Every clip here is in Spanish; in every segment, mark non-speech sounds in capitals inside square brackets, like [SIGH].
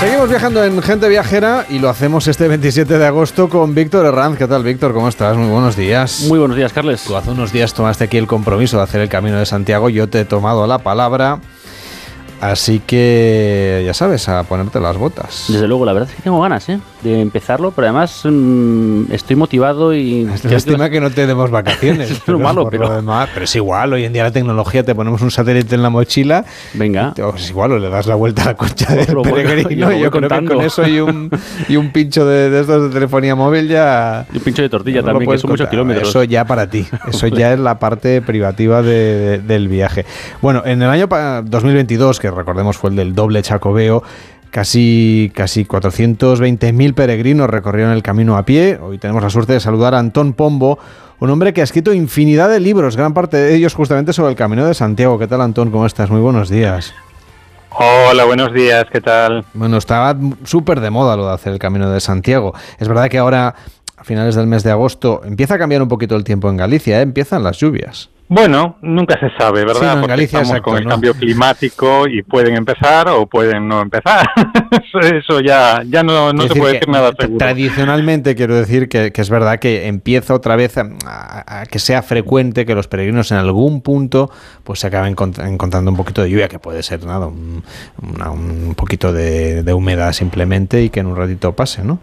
Seguimos viajando en Gente Viajera y lo hacemos este 27 de agosto con Víctor Herranz. ¿Qué tal, Víctor? ¿Cómo estás? Muy buenos días. Muy buenos días, Carles. Tú hace unos días tomaste aquí el compromiso de hacer el Camino de Santiago. Yo te he tomado la palabra. Así que ya sabes, a ponerte las botas. Desde luego, la verdad es que tengo ganas ¿eh? de empezarlo, pero además mmm, estoy motivado y... [LAUGHS] Es lástima que no tenemos [LAUGHS] vacaciones. es pero malo, pero... Demás, pero es igual, hoy en día la tecnología, te ponemos un satélite en la mochila. Venga. Te, es igual, o le das la vuelta a la concha del peregrino. [LAUGHS] Yo, yo creo que con eso y un, y un pincho de, de, estos de telefonía móvil ya... Y un pincho de tortilla no también, que son muchos kilómetros. Eso ya para ti. Eso ya es la parte privativa de, de, del viaje. Bueno, en el año 2022, que recordemos fue el del doble chacobeo, Casi, casi 420.000 peregrinos recorrieron el camino a pie. Hoy tenemos la suerte de saludar a Antón Pombo, un hombre que ha escrito infinidad de libros, gran parte de ellos justamente sobre el Camino de Santiago. ¿Qué tal, Antón? ¿Cómo estás? Muy buenos días. Hola, buenos días, ¿qué tal? Bueno, estaba súper de moda lo de hacer el Camino de Santiago. Es verdad que ahora, a finales del mes de agosto, empieza a cambiar un poquito el tiempo en Galicia, ¿eh? empiezan las lluvias. Bueno, nunca se sabe, ¿verdad? Sí, no, en Porque Galicia, estamos exacto, con el ¿no? cambio climático y pueden empezar o pueden no empezar. [LAUGHS] Eso ya, ya no, no se puede decir nada seguro. Tradicionalmente quiero decir que, que es verdad que empieza otra vez a, a- a que sea frecuente que los peregrinos en algún punto pues se acaben encont- encontrando un poquito de lluvia, que puede ser nada, un, una- un poquito de, de humedad simplemente y que en un ratito pase, ¿no?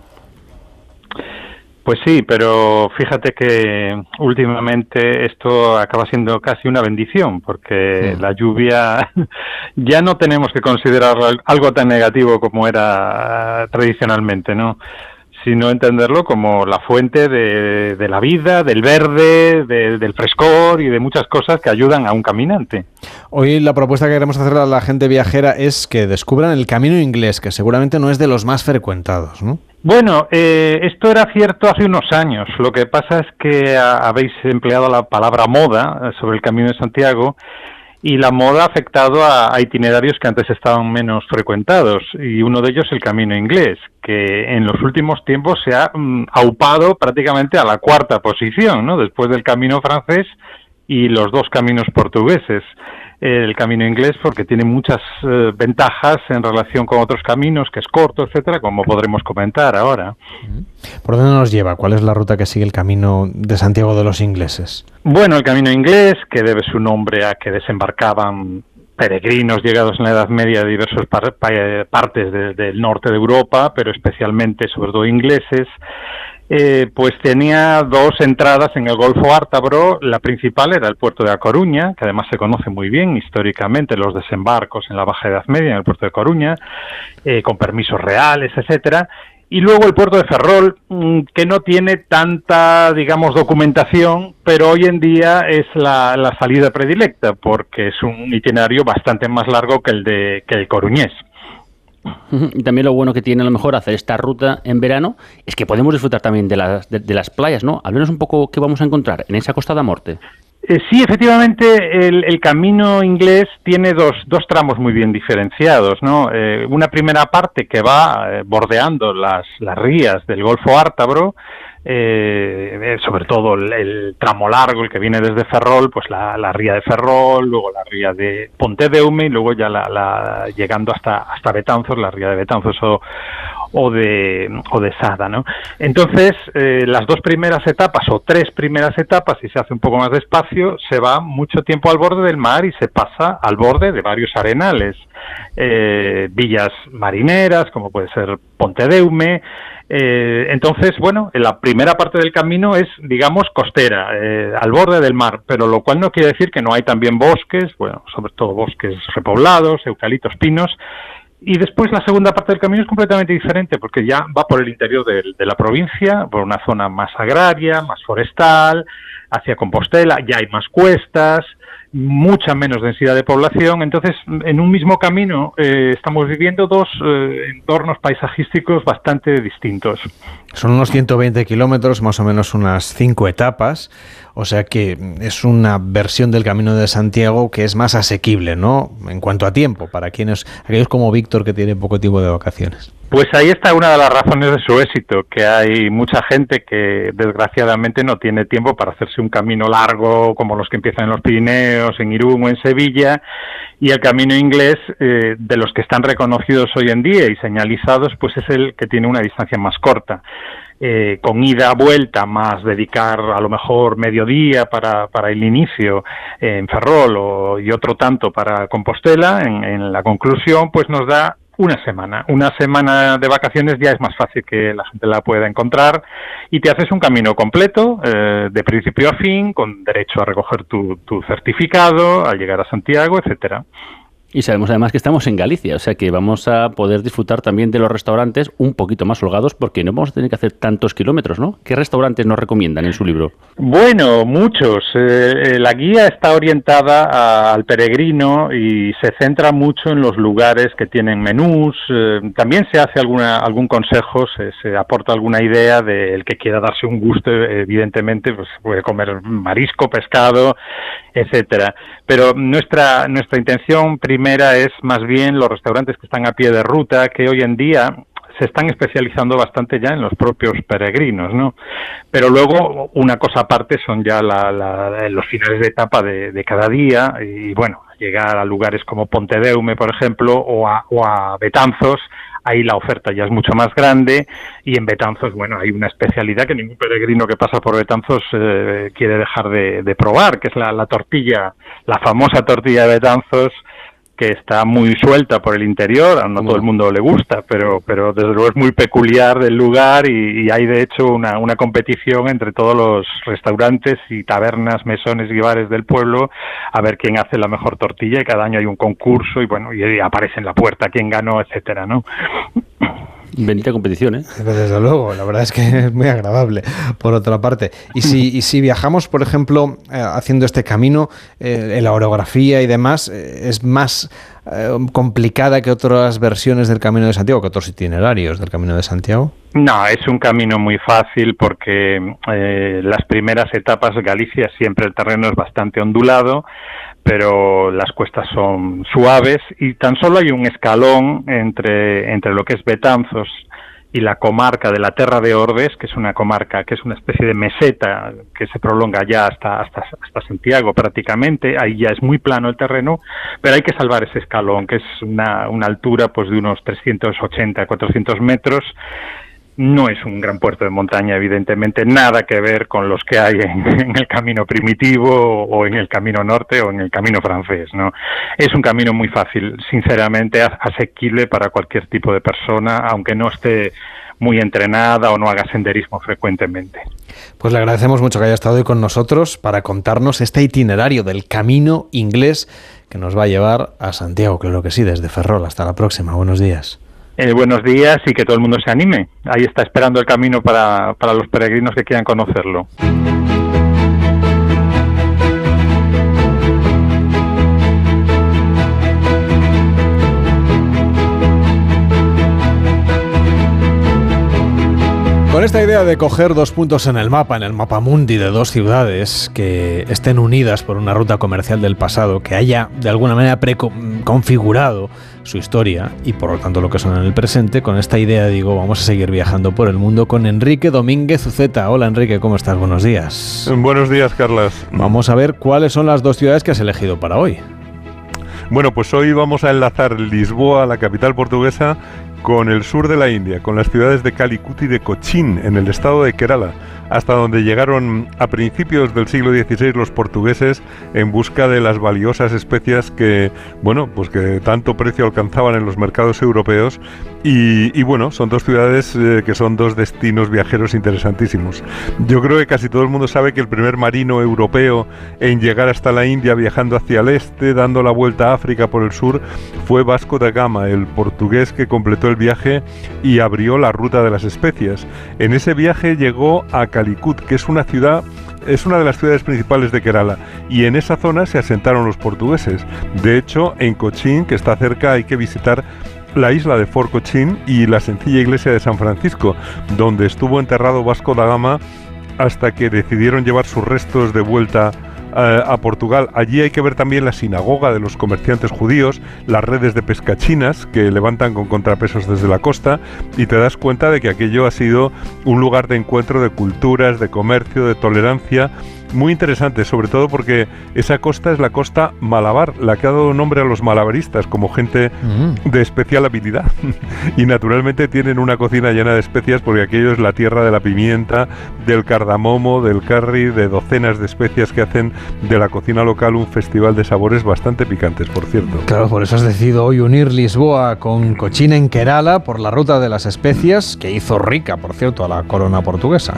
Pues sí, pero fíjate que últimamente esto acaba siendo casi una bendición, porque la lluvia [LAUGHS] ya no tenemos que considerarlo al- algo tan negativo como era tradicionalmente, ¿no? Sino entenderlo como la fuente de, de la vida, del verde, de- del frescor y de muchas cosas que ayudan a un caminante. Hoy la propuesta que queremos hacer a la gente viajera es que descubran el camino inglés, que seguramente no es de los más frecuentados, ¿no? Bueno, eh, esto era cierto hace unos años. Lo que pasa es que habéis empleado la palabra moda eh, sobre el Camino de Santiago y la moda ha afectado a, a itinerarios que antes estaban menos frecuentados y uno de ellos el Camino inglés, que en los últimos tiempos se ha mm, aupado prácticamente a la cuarta posición, ¿no? Después del Camino francés y los dos caminos portugueses. El camino inglés porque tiene muchas eh, ventajas en relación con otros caminos, que es corto, etcétera, como podremos comentar ahora. ¿Por dónde nos lleva? ¿Cuál es la ruta que sigue el camino de Santiago de los ingleses? Bueno, el camino inglés, que debe su nombre a que desembarcaban peregrinos llegados en la Edad Media de diversas par- pa- partes de- del norte de Europa, pero especialmente, sobre todo, ingleses, eh, pues tenía dos entradas en el Golfo Ártabro. La principal era el puerto de A Coruña, que además se conoce muy bien históricamente los desembarcos en la Baja Edad Media en el puerto de Coruña, eh, con permisos reales, etcétera. Y luego el puerto de Ferrol, mm, que no tiene tanta, digamos, documentación, pero hoy en día es la, la salida predilecta, porque es un itinerario bastante más largo que el de que el coruñés. Y también lo bueno que tiene a lo mejor hacer esta ruta en verano es que podemos disfrutar también de las, de, de las playas, ¿no? Háblenos un poco qué vamos a encontrar en esa Costa da Morte. Eh, sí, efectivamente, el, el camino inglés tiene dos, dos tramos muy bien diferenciados, ¿no? Eh, una primera parte que va eh, bordeando las, las rías del Golfo Ártabro, eh, eh, sobre todo el, tramo largo, el que viene desde Ferrol, pues la, ría de Ferrol, luego la ría de Pontedeume y luego ya la, llegando hasta, hasta Betanzos, la ría de Betanzos o, de, o de Sada, ¿no? Entonces, eh, las dos primeras etapas o tres primeras etapas, si se hace un poco más despacio, se va mucho tiempo al borde del mar y se pasa al borde de varios arenales, villas marineras, como puede ser Pontedeume. Eh, entonces, bueno, en la primera parte del camino es, digamos, costera, eh, al borde del mar, pero lo cual no quiere decir que no hay también bosques, bueno, sobre todo bosques repoblados, eucaliptos, pinos, y después la segunda parte del camino es completamente diferente porque ya va por el interior de, la provincia, por una zona más agraria, más forestal, hacia Compostela, ya hay más cuestas, mucha menos densidad de población. Entonces, en un mismo camino eh, estamos viviendo dos eh, entornos paisajísticos bastante distintos. Son unos 120 kilómetros, más o menos unas 5 etapas, o sea que es una versión del Camino de Santiago que es más asequible, ¿no? En cuanto a tiempo, para quienes, aquellos como Víctor que tienen poco tiempo de vacaciones. Pues ahí está una de las razones de su éxito, que hay mucha gente que desgraciadamente no tiene tiempo para hacerse un camino largo como los que empiezan en los Pirineos, en Irún o en Sevilla, y el camino inglés, eh, de los que están reconocidos hoy en día y señalizados, pues es el que tiene una distancia más corta. Eh, con ida vuelta más dedicar a lo mejor mediodía para, para el inicio en Ferrol y otro tanto para Compostela, en la conclusión, pues nos da una semana. Una semana de vacaciones ya es más fácil que la gente la pueda encontrar y te haces un camino completo, eh, de principio a fin, con derecho a recoger tu, tu certificado, al llegar a Santiago, etcétera. Y sabemos además que estamos en Galicia, o sea que vamos a poder disfrutar también de los restaurantes un poquito más holgados porque no vamos a tener que hacer tantos kilómetros, ¿no? ¿Qué restaurantes nos recomiendan en su libro? Bueno, muchos. Eh, eh, la guía está orientada al peregrino y se centra mucho en los lugares que tienen menús. Eh, también se hace alguna, algún consejo, se, aporta alguna idea del que quiera darse un gusto, evidentemente, pues puede comer marisco, pescado, etcétera. Pero nuestra, nuestra intención primera es más bien los restaurantes que están a pie de ruta, que hoy en día se están especializando bastante ya en los propios peregrinos, ¿no? Pero luego, una cosa aparte son ya los finales de etapa de, cada día y, bueno, llegar a lugares como Pontedeume, por ejemplo, o a, o a Betanzos, ahí la oferta ya es mucho más grande y en Betanzos, bueno, hay una especialidad que ningún peregrino que pasa por Betanzos eh, quiere dejar de, probar, que es la, tortilla, la famosa tortilla de Betanzos, que está muy suelta por el interior, a no todo el mundo le gusta, pero, pero desde luego es muy peculiar del lugar y, hay de hecho una, una, competición entre todos los restaurantes y tabernas, mesones y bares del pueblo a ver quién hace la mejor tortilla y cada año hay un concurso y bueno, y aparece en la puerta quién ganó, etcétera, ¿no? Bendita competición, ¿eh? [LAUGHS] Desde luego, la verdad es que es muy agradable, por otra parte. Y si, si viajamos, por ejemplo, eh, haciendo este camino, eh, la orografía y demás, eh, ¿es más complicada que otras versiones del Camino de Santiago, que otros itinerarios del Camino de Santiago? No, es un camino muy fácil porque las primeras etapas, Galicia, siempre el terreno es bastante ondulado, pero las cuestas son suaves y tan solo hay un escalón entre, entre lo que es Betanzos y la comarca de la Terra de Ordes, que es una comarca que es una especie de meseta que se prolonga ya hasta, hasta, hasta Santiago prácticamente, ahí ya es muy plano el terreno, pero hay que salvar ese escalón, que es una, una altura pues de unos 380, 400 metros, no es un gran puerto de montaña, evidentemente, nada que ver con los que hay [LAUGHS] en, el camino primitivo o en el camino norte o en el camino francés, ¿no? Es un camino muy fácil, sinceramente, asequible para cualquier tipo de persona, aunque no esté muy entrenada o no haga senderismo frecuentemente. Pues le agradecemos mucho que haya estado hoy con nosotros para contarnos este itinerario del camino inglés que nos va a llevar a Santiago, claro que sí, desde Ferrol. Hasta la próxima. Buenos días. Eh, buenos días y que todo el mundo se anime. Ahí está esperando el camino para, para los peregrinos que quieran conocerlo. Con esta idea de coger dos puntos en el mapa, en el mapa mundi de dos ciudades que estén unidas por una ruta comercial del pasado, que haya de alguna manera preconfigurado su historia y por lo tanto lo que son en el presente, con esta idea digo, vamos a seguir viajando por el mundo con Enrique Domínguez Uceta. Hola Enrique, ¿cómo estás? Buenos días. Buenos días, Carlas. Vamos a ver cuáles son las dos ciudades que has elegido para hoy. Bueno, pues hoy vamos a enlazar Lisboa, la capital portuguesa, con el sur de la India, con las ciudades de Calicut y de Cochin, en el estado de Kerala, hasta donde llegaron a principios del siglo XVI los portugueses en busca de las valiosas especias que, bueno, pues que tanto precio alcanzaban en los mercados europeos. Y, bueno, son dos ciudades eh, que son dos destinos viajeros interesantísimos. Yo creo que casi todo el mundo sabe que el primer marino europeo en llegar hasta la India viajando hacia el este, dando la vuelta a África por el sur, fue Vasco da Gama, el portugués que completó el viaje y abrió la ruta de las especias. En ese viaje llegó a Calicut, que es una ciudad es una de las ciudades principales de Kerala y en esa zona se asentaron los portugueses. De hecho, en Cochin, que está cerca, hay que visitar la isla de Fort Cochin y la sencilla iglesia de San Francisco, donde estuvo enterrado Vasco da Gama hasta que decidieron llevar sus restos de vuelta eh, a Portugal. Allí hay que ver también la sinagoga de los comerciantes judíos, las redes de pescachinas que levantan con contrapesos desde la costa y te das cuenta de que aquello ha sido un lugar de encuentro de culturas, de comercio, de tolerancia muy interesante, sobre todo porque esa costa es la costa malabar, la que ha dado nombre a los malabaristas como gente mm. de especial habilidad. [LAUGHS] y naturalmente tienen una cocina llena de especias porque aquello es la tierra de la pimienta, del cardamomo, del curry, de docenas de especias que hacen de la cocina local un festival de sabores bastante picantes, por cierto. Claro, por eso has decidido hoy unir Lisboa con Cochina en Kerala por la ruta de las especias que hizo rica, por cierto, a la corona portuguesa.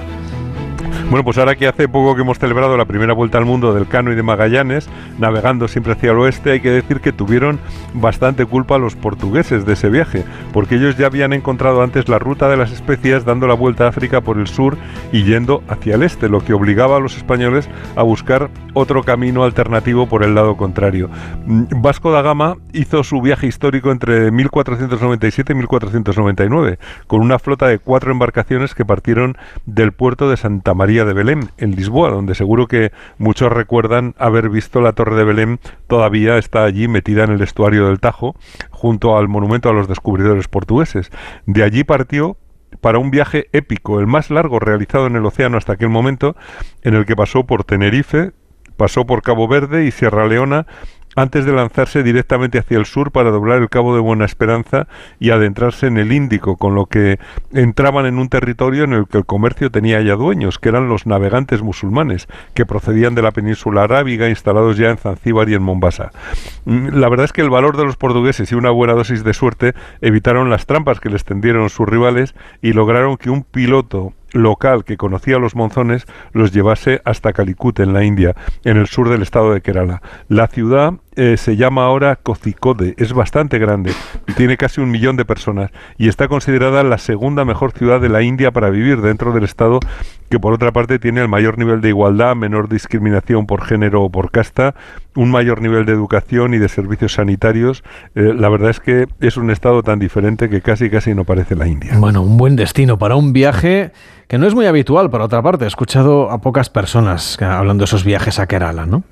Bueno, pues ahora que hace poco que hemos celebrado la primera vuelta al mundo del Cano y de Magallanes, navegando siempre hacia el oeste, hay que decir que tuvieron bastante culpa los portugueses de ese viaje, porque ellos ya habían encontrado antes la ruta de las especias dando la vuelta a África por el sur y yendo hacia el este, lo que obligaba a los españoles a buscar otro camino alternativo por el lado contrario. Mm, Vasco da Gama hizo su viaje histórico entre 1497 y 1499, con una flota de cuatro embarcaciones que partieron del puerto de Santa María de Belém, en Lisboa, donde seguro que muchos recuerdan haber visto la Torre de Belém, todavía está allí metida en el estuario del Tajo, junto al monumento a los descubridores portugueses. De allí partió para un viaje épico, el más largo realizado en el océano hasta aquel momento, en el que pasó por Tenerife, pasó por Cabo Verde y Sierra Leona antes de lanzarse directamente hacia el sur para doblar el Cabo de Buena Esperanza y adentrarse en el Índico, con lo que entraban en un territorio en el que el comercio tenía ya dueños, que eran los navegantes musulmanes, que procedían de la península arábiga, instalados ya en Zanzíbar y en Mombasa. Mm, la verdad es que el valor de los portugueses y una buena dosis de suerte evitaron las trampas que les tendieron sus rivales y lograron que un piloto local que conocía los monzones los llevase hasta Calicut, en la India, en el sur del estado de Kerala. La ciudad eh, se llama ahora Kozhikode, es bastante grande, tiene casi un millón de personas y está considerada la segunda mejor ciudad de la India para vivir dentro del estado que por otra parte tiene el mayor nivel de igualdad, menor discriminación por género o por casta, un mayor nivel de educación y de servicios sanitarios. Eh, la verdad es que es un estado tan diferente que casi casi no parece la India. Bueno, un buen destino para un viaje que no es muy habitual, por otra parte. He escuchado a pocas personas hablando de esos viajes a Kerala, ¿no?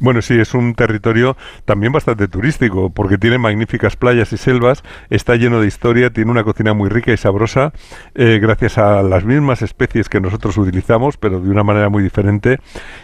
Bueno, sí, es un territorio también bastante turístico, porque tiene magníficas playas y selvas, está lleno de historia, tiene una cocina muy rica y sabrosa, eh, gracias a las mismas especies que nosotros utilizamos, pero de una manera muy diferente.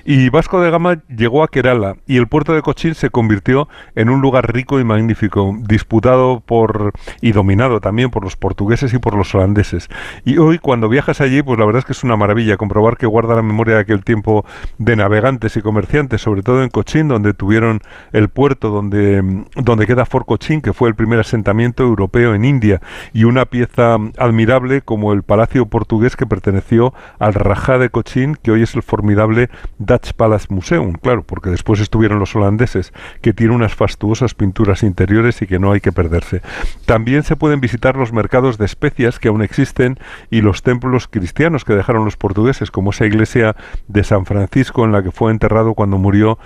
Y Vasco de Gama llegó a Kerala y el puerto de Cochín se convirtió en un lugar rico y magnífico, disputado por y dominado también por los portugueses y por los holandeses. Y hoy, cuando viajas allí, pues la verdad es que es una maravilla comprobar que guarda la memoria de aquel tiempo de navegantes y comerciantes, sobre todo en Cochín, donde tuvieron el puerto donde, donde queda Fort Cochin, que fue el primer asentamiento europeo en India, y una pieza admirable como el palacio portugués que perteneció al Rajá de Cochin, que hoy es el formidable Dutch Palace Museum, claro, porque después estuvieron los holandeses, que tiene unas fastuosas pinturas interiores y que no hay que perderse. También se pueden visitar los mercados de especias que aún existen y los templos cristianos que dejaron los portugueses, como esa iglesia de San Francisco en la que fue enterrado cuando murió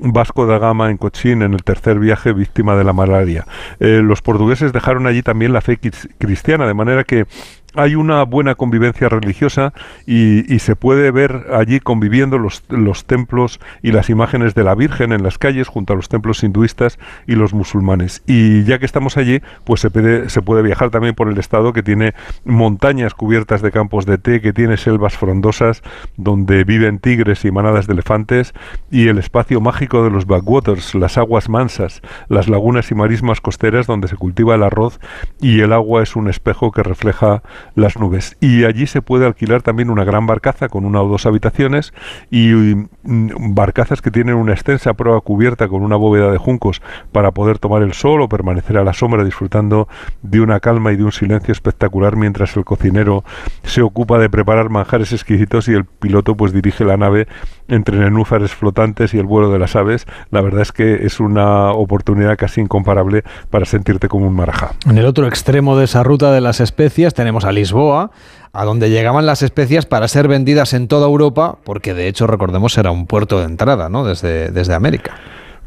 Vasco da Gama en Cochín en el tercer viaje víctima de la malaria. Eh, los portugueses dejaron allí también la fe cristiana, de manera que hay una buena convivencia religiosa y, se puede ver allí conviviendo los, los, templos y las imágenes de la Virgen en las calles junto a los templos hinduistas y los musulmanes. Y ya que estamos allí, pues se se puede viajar también por el estado que tiene montañas cubiertas de campos de té, que tiene selvas frondosas donde viven tigres y manadas de elefantes y el espacio mágico de los backwaters, las aguas mansas, las lagunas y marismas costeras donde se cultiva el arroz y el agua es un espejo que refleja las nubes. Y allí se puede alquilar también una gran barcaza con una o dos habitaciones y mm, barcazas que tienen una extensa proa cubierta con una bóveda de juncos para poder tomar el sol o permanecer a la sombra disfrutando de una calma y de un silencio espectacular mientras el cocinero se ocupa de preparar manjares exquisitos y el piloto pues dirige la nave entre nenúfares flotantes y el vuelo de las aves. La verdad es que es una oportunidad casi incomparable para sentirte como un marajá. En el otro extremo de esa ruta de las especias tenemos a Lisboa, a donde llegaban las especias para ser vendidas en toda Europa, porque de hecho recordemos era un puerto de entrada, ¿no? Desde, desde América.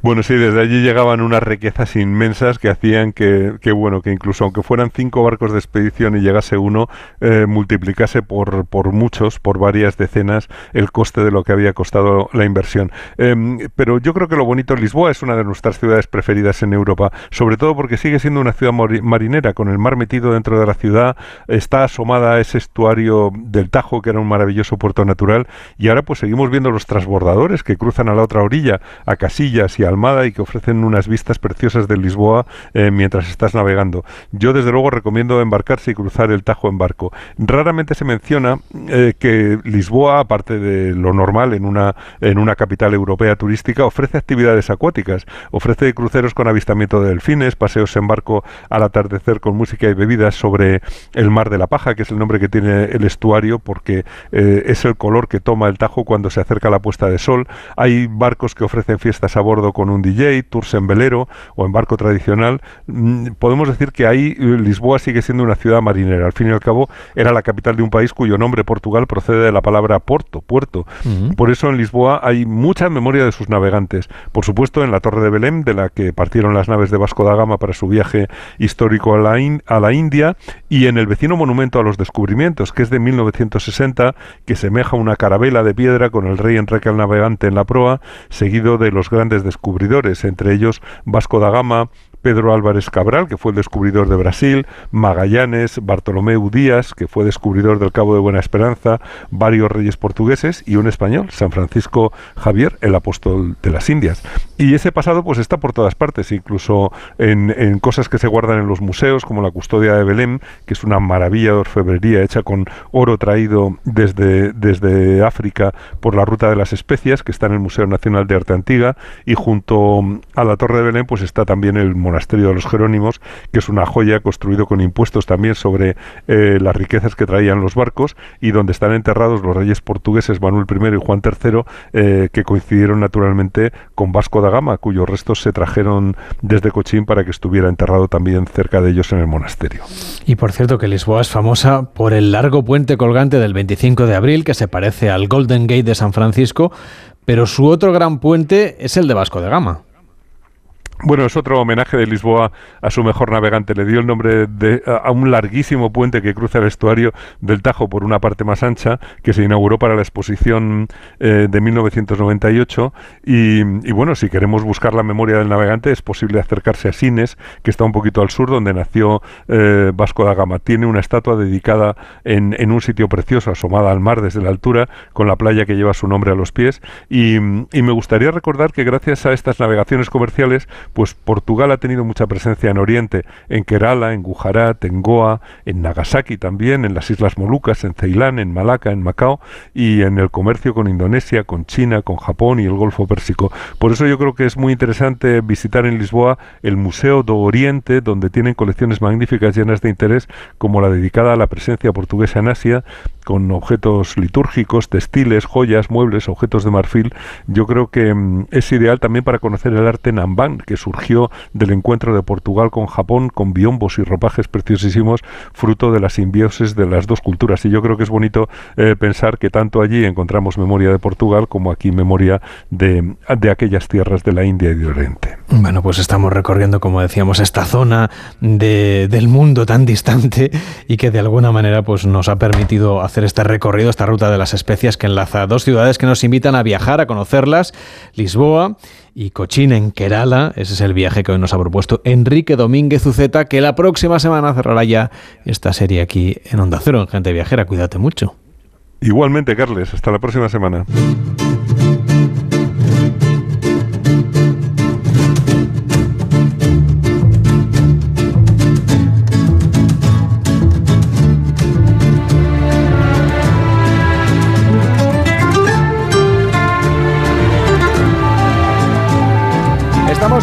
Bueno, sí, desde allí llegaban unas riquezas inmensas que hacían que, que bueno, que incluso aunque fueran cinco barcos de expedición y llegase uno, eh, multiplicase por, por muchos, por varias decenas, el coste de lo que había costado la inversión. Em, pero yo creo que lo bonito, Lisboa es una de nuestras ciudades preferidas en Europa, sobre todo porque sigue siendo una ciudad marinera, con el mar metido dentro de la ciudad, está asomada a ese estuario del Tajo, que era un maravilloso puerto natural, y ahora pues seguimos viendo los transbordadores que cruzan a la otra orilla, a Casillas y a Y que ofrecen unas vistas preciosas de Lisboa eh, mientras estás navegando. Yo desde luego recomiendo embarcarse y cruzar el Tajo en barco. Raramente se menciona eh, que Lisboa, aparte de lo normal en una, en una capital europea turística, ofrece actividades acuáticas, ofrece cruceros con avistamiento de delfines, paseos en barco al atardecer con música y bebidas sobre el mar de la Paja, que es el nombre que tiene el estuario porque eh, es el color que toma el Tajo cuando se acerca la puesta de sol. Hay barcos que ofrecen fiestas a bordo con un DJ, tours en velero o en barco tradicional, mm, podemos decir que ahí eh, Lisboa sigue siendo una ciudad marinera. Al fin y al cabo, era la capital de un país cuyo nombre Portugal procede de la palabra porto, puerto. Por eso en Lisboa hay mucha memoria de sus navegantes. Por supuesto, en la Torre de Belém, de la que partieron las naves de Vasco da Gama para su viaje histórico a la, a la India, y en el vecino monumento a los descubrimientos, que es de 1960, que semeja una carabela de piedra con el rey Enrique el Navegante en la proa, seguido de los grandes descubrimientos entre ellos Vasco da Gama, Pedro Álvarez Cabral, que fue el descubridor de Brasil, Magallanes, Bartolomeu Díaz, que fue descubridor del Cabo de Buena Esperanza, varios reyes portugueses y un español, San Francisco Javier, el apóstol de las Indias. Y ese pasado pues está por todas partes, incluso en, cosas que se guardan en los museos, como la custodia de Belém, que es una maravilla de orfebrería hecha con oro traído desde, desde África por la ruta de las especias, que está en el Museo Nacional de Arte Antigua, y junto a la Torre de Belém pues está también el monasterio de los Jerónimos, que es una joya construido con impuestos también sobre eh, las riquezas que traían los barcos y donde están enterrados los reyes portugueses Manuel I y Juan III, eh, que coincidieron naturalmente con Vasco da Gama, cuyos restos se trajeron desde Cochín para que estuviera enterrado también cerca de ellos en el monasterio. Y por cierto que Lisboa es famosa por el largo puente colgante del 25 de abril, que se parece al Golden Gate de San Francisco, pero su otro gran puente es el de Vasco da Gama. Bueno, es otro homenaje de Lisboa a su mejor navegante. Le dio el nombre de, a un larguísimo puente que cruza el estuario del Tajo por una parte más ancha, que se inauguró para la exposición eh, de 1998. Y, bueno, si queremos buscar la memoria del navegante, es posible acercarse a Sines, que está un poquito al sur, donde nació eh, Vasco da Gama. Tiene una estatua dedicada en, en, un sitio precioso, asomada al mar desde la altura, con la playa que lleva su nombre a los pies. Y, y me gustaría recordar que gracias a estas navegaciones comerciales, pues Portugal ha tenido mucha presencia en Oriente, en Kerala, en Gujarat, en Goa, en Nagasaki también, en las Islas Molucas, en Ceilán, en Malaca, en Macao y en el comercio con Indonesia, con China, con Japón y el Golfo Pérsico. Por eso yo creo que es muy interesante visitar en Lisboa el Museo do Oriente, donde tienen colecciones magníficas llenas de interés, como la dedicada a la presencia portuguesa en Asia, con objetos litúrgicos, textiles, joyas, muebles, objetos de marfil. Yo creo que mm, es ideal también para conocer el arte Namban, que surgió del encuentro de Portugal con Japón, con biombos y ropajes preciosísimos, fruto de la simbiosis de las dos culturas. Y yo creo que es bonito eh, pensar que tanto allí encontramos memoria de Portugal como aquí memoria de, de aquellas tierras de la India y de Oriente. Bueno, pues estamos recorriendo, como decíamos, esta zona de, del mundo tan distante y que de alguna manera pues, nos ha permitido hacer este recorrido, esta ruta de las especias que enlaza dos ciudades que nos invitan a viajar, a conocerlas, Lisboa y Cochín en Kerala. Ese es el viaje que hoy nos ha propuesto Enrique Domínguez Uceta, que la próxima semana cerrará ya esta serie aquí en Onda Cero, en Gente Viajera. Cuídate mucho. Igualmente, Carles. Hasta la próxima semana.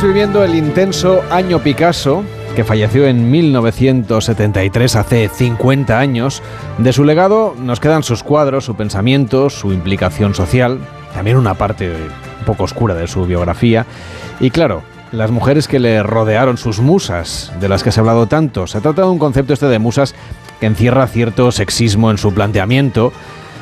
Estamos viviendo el intenso año Picasso, que falleció en 1973, hace 50 años. De su legado nos quedan sus cuadros, su pensamiento, su implicación social, también una parte un poco oscura de su biografía. Y claro, las mujeres que le rodearon, sus musas, de las que se ha hablado tanto. Se trata de un concepto este de musas que encierra cierto sexismo en su planteamiento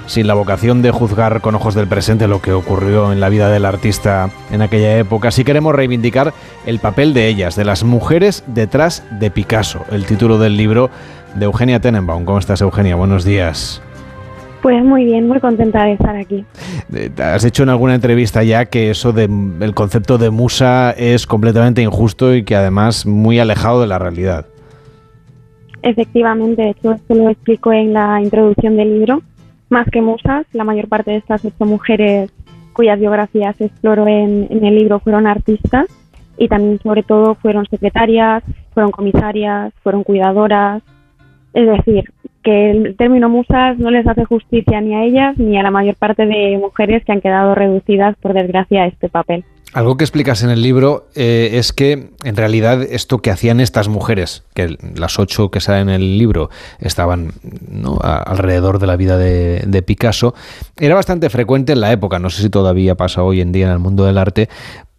sin la vocación de juzgar con ojos del presente lo que ocurrió en la vida del artista en aquella época, sí queremos reivindicar el papel de ellas, de las mujeres detrás de Picasso, el título del libro de Eugenia Tenenbaum. ¿Cómo estás, Eugenia? Buenos días. Pues muy bien, muy contenta de estar aquí. Eh, has dicho en alguna entrevista ya que eso del concepto de musa es completamente injusto y que además muy alejado de la realidad. Efectivamente, de hecho esto lo explico en la introducción del libro. Más que musas, la mayor parte de estas ocho mujeres cuyas biografías exploro en, en el libro fueron artistas y también sobre todo fueron secretarias, fueron comisarias, fueron cuidadoras, es decir, que el término musas no les hace justicia ni a ellas ni a la mayor parte de mujeres que han quedado reducidas, por desgracia, a este papel. Algo que explicas en el libro eh, es que en realidad esto que hacían estas mujeres, que las ocho que salen en el libro estaban alrededor de la vida de, de, Picasso, era bastante frecuente en la época, no sé si todavía pasa hoy en día en el mundo del arte,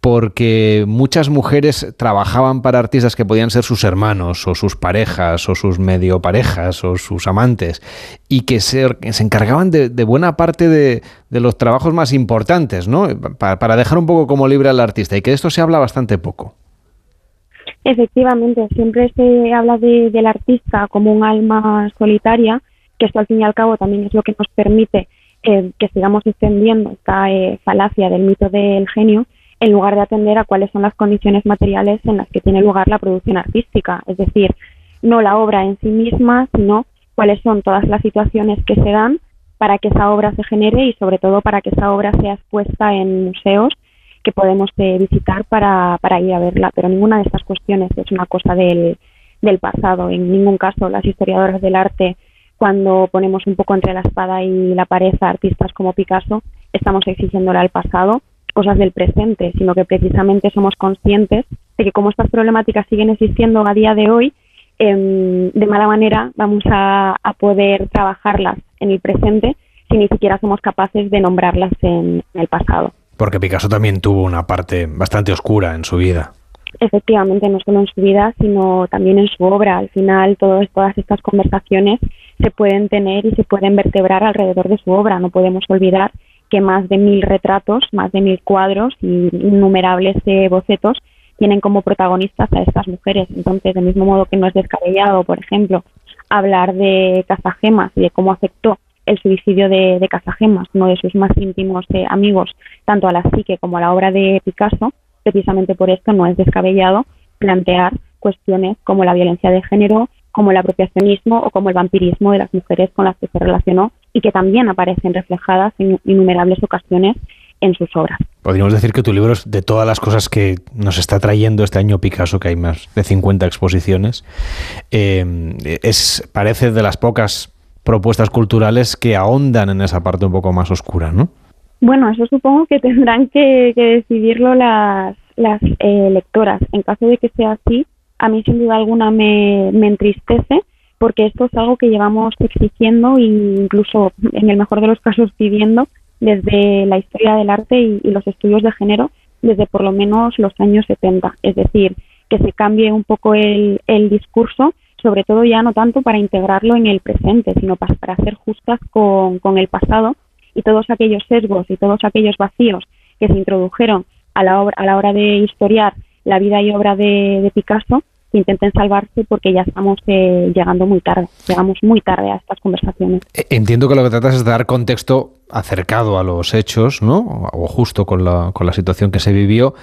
porque muchas mujeres trabajaban para artistas que podían ser sus hermanos o sus parejas o sus medio parejas o sus amantes y que se, se encargaban de, buena parte de, los trabajos más importantes, ¿no? Para, dejar un poco como libre al artista y que de esto se habla bastante poco. Efectivamente, siempre se habla del artista como un alma solitaria, que esto al fin y al cabo también es lo que nos permite eh, que sigamos extendiendo esta eh, falacia del mito del genio, en lugar de atender a cuáles son las condiciones materiales en las que tiene lugar la producción artística, es decir, no la obra en sí misma, sino cuáles son todas las situaciones que se dan para que esa obra se genere y sobre todo para que esa obra sea expuesta en museos que podemos eh, visitar para, para, ir a verla. Pero ninguna de estas cuestiones es una cosa del, del pasado. En ningún caso las historiadoras del arte, cuando ponemos un poco entre la espada y la pared a artistas como Picasso, estamos exigiéndole al pasado cosas del presente, sino que precisamente somos conscientes de que como estas problemáticas siguen existiendo a día de hoy, em, de mala manera vamos a, poder trabajarlas en el presente si ni siquiera somos capaces de nombrarlas en, el pasado. Porque Picasso también tuvo una parte bastante oscura en su vida. Efectivamente, no solo en su vida, sino también en su obra. Al final, todas estas conversaciones se pueden tener y se pueden vertebrar alrededor de su obra. No podemos olvidar que más de mil retratos, más de mil cuadros y innumerables eh, bocetos tienen como protagonistas a estas mujeres. Entonces, del mismo modo que no es descabellado, por ejemplo, hablar de Casagemas y de cómo afectó el suicidio de, de Casagemas, uno de sus más íntimos eh, amigos, tanto a la psique como a la obra de Picasso, precisamente por esto no es descabellado plantear cuestiones como la violencia de género, como el apropiacionismo o como el vampirismo de las mujeres con las que se relacionó y que también aparecen reflejadas en innumerables ocasiones en sus obras. Podríamos decir que tu libro es de todas las cosas que nos está trayendo este año Picasso, que hay más de 50 exposiciones, eh, es, parece de las pocas propuestas culturales que ahondan en esa parte un poco más oscura, ¿no? Bueno, eso supongo que tendrán que, decidirlo las, las eh, lectoras. En caso de que sea así, a mí sin duda alguna me, me entristece porque esto es algo que llevamos exigiendo e incluso en el mejor de los casos pidiendo desde la historia del arte y, los estudios de género desde por lo menos los años 70. Es decir, que se cambie un poco el, discurso, sobre todo ya no tanto para integrarlo en el presente, sino para, para ser justas con, el pasado y todos aquellos sesgos y todos aquellos vacíos que se introdujeron a la, a la hora de historiar la vida y obra de Picasso, intenten salvarse porque ya estamos eh, llegando muy tarde, llegamos muy tarde a estas conversaciones. E, entiendo que lo que tratas es dar contexto acercado a los hechos, ¿no? O justo con la, con la situación que se vivió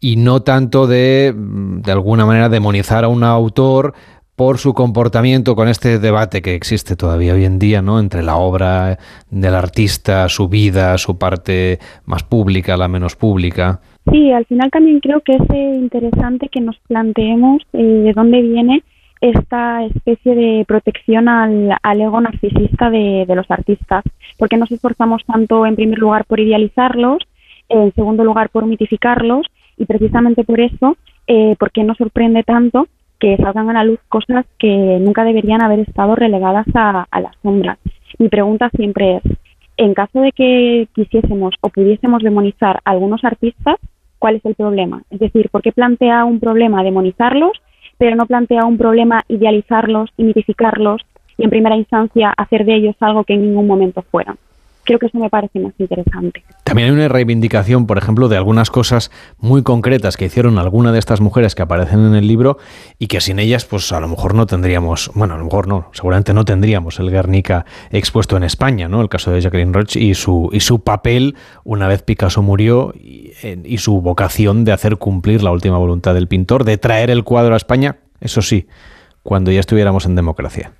y no tanto de, de alguna manera, demonizar a un autor por su comportamiento con este debate que existe todavía hoy en día, ¿no? Entre la obra del artista, su vida, su parte más pública, la menos pública. Sí, al final también creo que es eh, interesante que nos planteemos eh, de dónde viene esta especie de protección al, ego narcisista de, los artistas, porque nos esforzamos tanto en primer lugar por idealizarlos, en segundo lugar por mitificarlos y precisamente por eso, eh, porque nos sorprende tanto que salgan a la luz cosas que nunca deberían haber estado relegadas a, a las sombras. Mi pregunta siempre es, en caso de que quisiésemos o pudiésemos demonizar a algunos artistas, ¿cuál es el problema? Es decir, ¿por qué plantea un problema demonizarlos, pero no plantea un problema idealizarlos y mitificarlos y en primera instancia hacer de ellos algo que en ningún momento fueran? creo que eso me parece más interesante. También hay una reivindicación, por ejemplo, de algunas cosas muy concretas que hicieron alguna de estas mujeres que aparecen en el libro y que sin ellas, pues a lo mejor no tendríamos, bueno, a lo mejor no, seguramente no tendríamos el Guernica expuesto en España, ¿no? El caso de Jacqueline Roche y su, y su papel una vez Picasso murió y, y su vocación de hacer cumplir la última voluntad del pintor, de traer el cuadro a España, eso sí, cuando ya estuviéramos en democracia.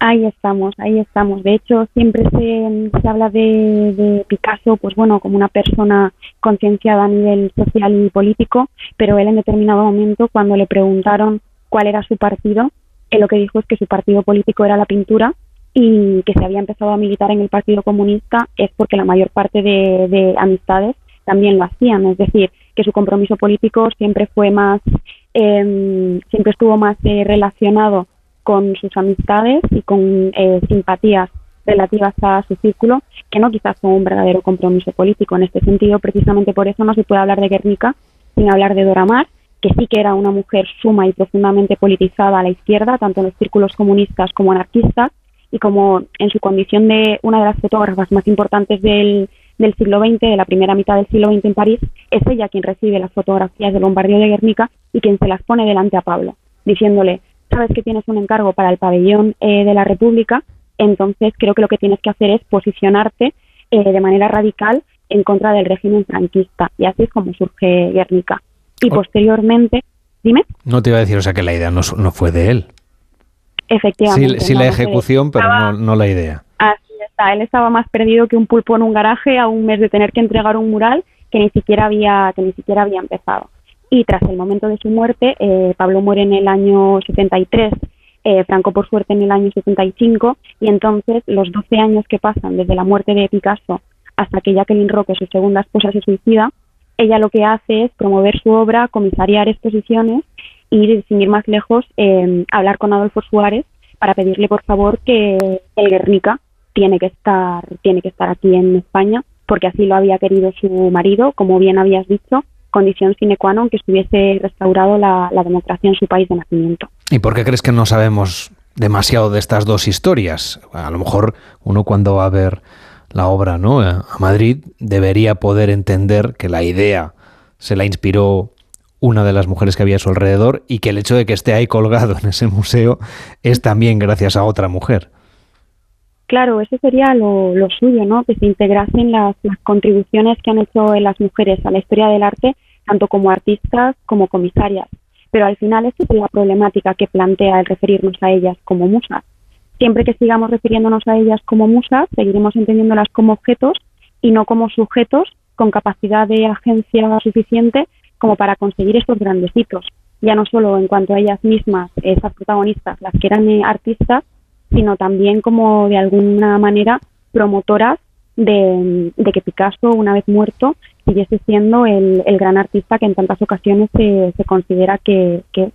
Ahí estamos, ahí estamos. De hecho, siempre se, se habla de, Picasso, pues bueno, como una persona concienciada a nivel social y político, pero él en determinado momento, cuando le preguntaron cuál era su partido, él lo que dijo es que su partido político era la pintura y que se había empezado a militar en el Partido Comunista es porque la mayor parte de, amistades también lo hacían, es decir, que su compromiso político siempre fue más, em, siempre estuvo más eh, relacionado con sus amistades y con eh, simpatías relativas a su círculo, que no quizás con un verdadero compromiso político. En este sentido, precisamente por eso no se puede hablar de Guernica sin hablar de Dora Maar, que sí que era una mujer suma y profundamente politizada a la izquierda, tanto en los círculos comunistas como anarquistas, y como en su condición de una de las fotógrafas más importantes del, del siglo XX, de la primera mitad del siglo XX en París, es ella quien recibe las fotografías del bombardeo de Guernica y quien se las pone delante a Pablo, diciéndole, sabes que tienes un encargo para el pabellón eh, de la República, entonces creo que lo que tienes que hacer es posicionarte eh, de manera radical en contra del régimen franquista. Y así es como surge Guernica. Y posteriormente, dime. No te iba a decir, o sea, que la idea no, fue de él. Efectivamente. Sí, la ejecución, pero no, no la idea. Así está. Él estaba más perdido que un pulpo en un garaje a un mes de tener que entregar un mural que ni siquiera había, que ni siquiera había empezado y tras el momento de su muerte, eh, Pablo muere en el año 73, eh, Franco por suerte en el año 75 y entonces los 12 años que pasan desde la muerte de Picasso hasta que Jacqueline Roque, su segunda esposa, se suicida, ella lo que hace es promover su obra, comisariar exposiciones y, sin ir más lejos, eh, hablar con Adolfo Suárez para pedirle, por favor, que el Guernica tiene que estar, tiene que estar aquí en España, porque así lo había querido su marido, como bien habías dicho, condición sine qua non que estuviese restaurado la, democracia en su país de nacimiento. ¿Y por qué crees que no sabemos demasiado de estas dos historias? A lo mejor uno cuando va a ver la obra ¿no? a Madrid debería poder entender que la idea se la inspiró una de las mujeres que había a su alrededor y que el hecho de que esté ahí colgado en ese museo es también gracias a otra mujer. Claro, eso sería lo, suyo, ¿no? Que se integrasen las, contribuciones que han hecho las mujeres a la historia del arte tanto como artistas como comisarias. Pero al final esta es la problemática que plantea el referirnos a ellas como musas. Siempre que sigamos refiriéndonos a ellas como musas, seguiremos entendiéndolas como objetos y no como sujetos con capacidad de agencia suficiente como para conseguir estos grandes hitos. Ya no solo en cuanto a ellas mismas, esas protagonistas, las que eran eh, artistas, sino también como de alguna manera promotoras de, que Picasso, una vez muerto, siguiese siendo el, gran artista que en tantas ocasiones se, se considera que, que,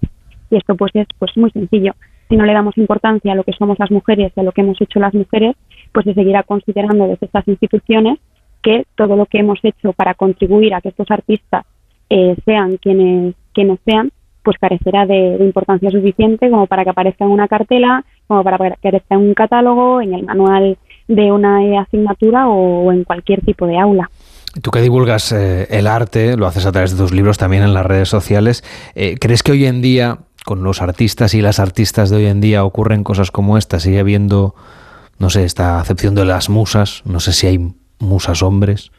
y esto pues es pues muy sencillo. Si no le damos importancia a lo que somos las mujeres y a lo que hemos hecho las mujeres, pues se seguirá considerando desde estas instituciones que todo lo que hemos hecho para contribuir a que estos artistas eh, sean quienes, quienes sean, pues carecerá de, importancia suficiente como para que aparezca en una cartela, como para que aparezca en un catálogo, en el manual de una asignatura o en cualquier tipo de aula. Tú que divulgas eh, el arte, lo haces a través de tus libros también en las redes sociales, eh, ¿crees que hoy en día, con los artistas y las artistas de hoy en día, ocurren cosas como esta? ¿Sigue habiendo, no sé, esta acepción de las musas? No sé si hay musas hombres.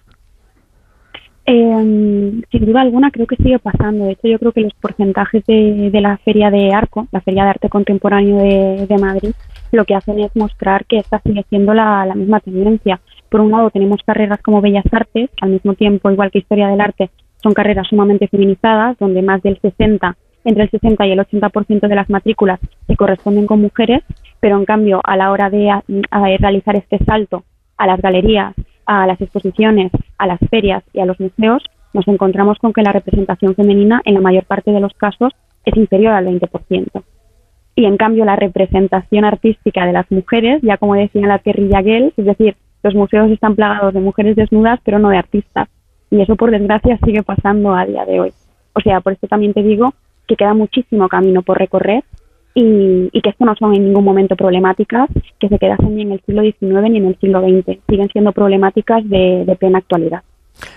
Eh, sin duda alguna creo que sigue pasando. De hecho, yo creo que los porcentajes de, la Feria de Arco, la Feria de Arte Contemporáneo de Madrid, lo que hacen es mostrar que esta sigue siendo la, misma tendencia. Por un lado tenemos carreras como Bellas Artes, al mismo tiempo, igual que Historia del Arte, son carreras sumamente feminizadas, donde más del 60, entre el 60 y el 80% de las matrículas se corresponden con mujeres, pero en cambio a la hora de realizar este salto a las galerías, a las exposiciones, a las ferias y a los museos, nos encontramos con que la representación femenina en la mayor parte de los casos es inferior al 20% y en cambio la representación artística de las mujeres, ya como decía la guerrilla Gell, es decir, los museos están plagados de mujeres desnudas, pero no de artistas. Y eso, por desgracia, sigue pasando a día de hoy. O sea, por esto también te digo que queda muchísimo camino por recorrer y, que esto no son en ningún momento problemáticas que se quedasen ni en el siglo XIX ni en el siglo XX, siguen siendo problemáticas de, plena actualidad.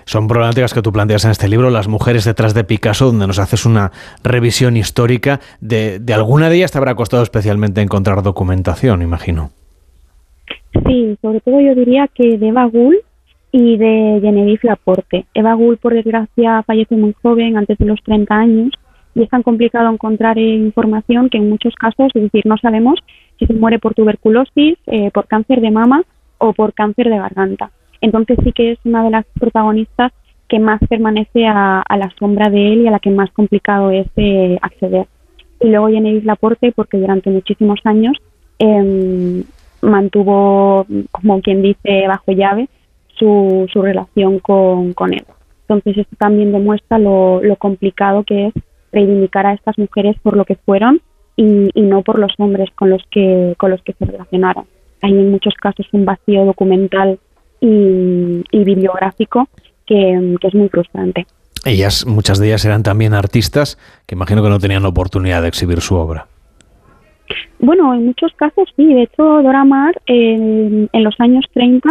Son problemáticas que tú planteas en este libro, Las mujeres detrás de Picasso, donde nos haces una revisión histórica. De, de alguna de ellas te habrá costado especialmente encontrar documentación, imagino. Sí, sobre todo yo diría que de Eva Gull y de Genevieve Laporte. Eva Gull, por desgracia, falleció muy joven, antes de los 30 años, y es tan complicado encontrar información que en muchos casos, es decir, no sabemos si se muere por tuberculosis, eh, por cáncer de mama o por cáncer de garganta. Entonces sí que es una de las protagonistas que más permanece a, la sombra de él y a la que más complicado es eh, acceder. Y luego Genevieve Laporte, porque durante muchísimos años em, mantuvo, como quien dice, bajo llave su, su relación con, con él. Entonces esto también demuestra lo, lo complicado que es reivindicar a estas mujeres por lo que fueron y, no por los hombres con los que con los que se relacionaron. Hay en muchos casos un vacío documental y, bibliográfico que, es muy frustrante. Ellas, muchas de ellas eran también artistas que imagino que no tenían oportunidad de exhibir su obra. Bueno, en muchos casos sí. De hecho, Dora Maar en, los años 30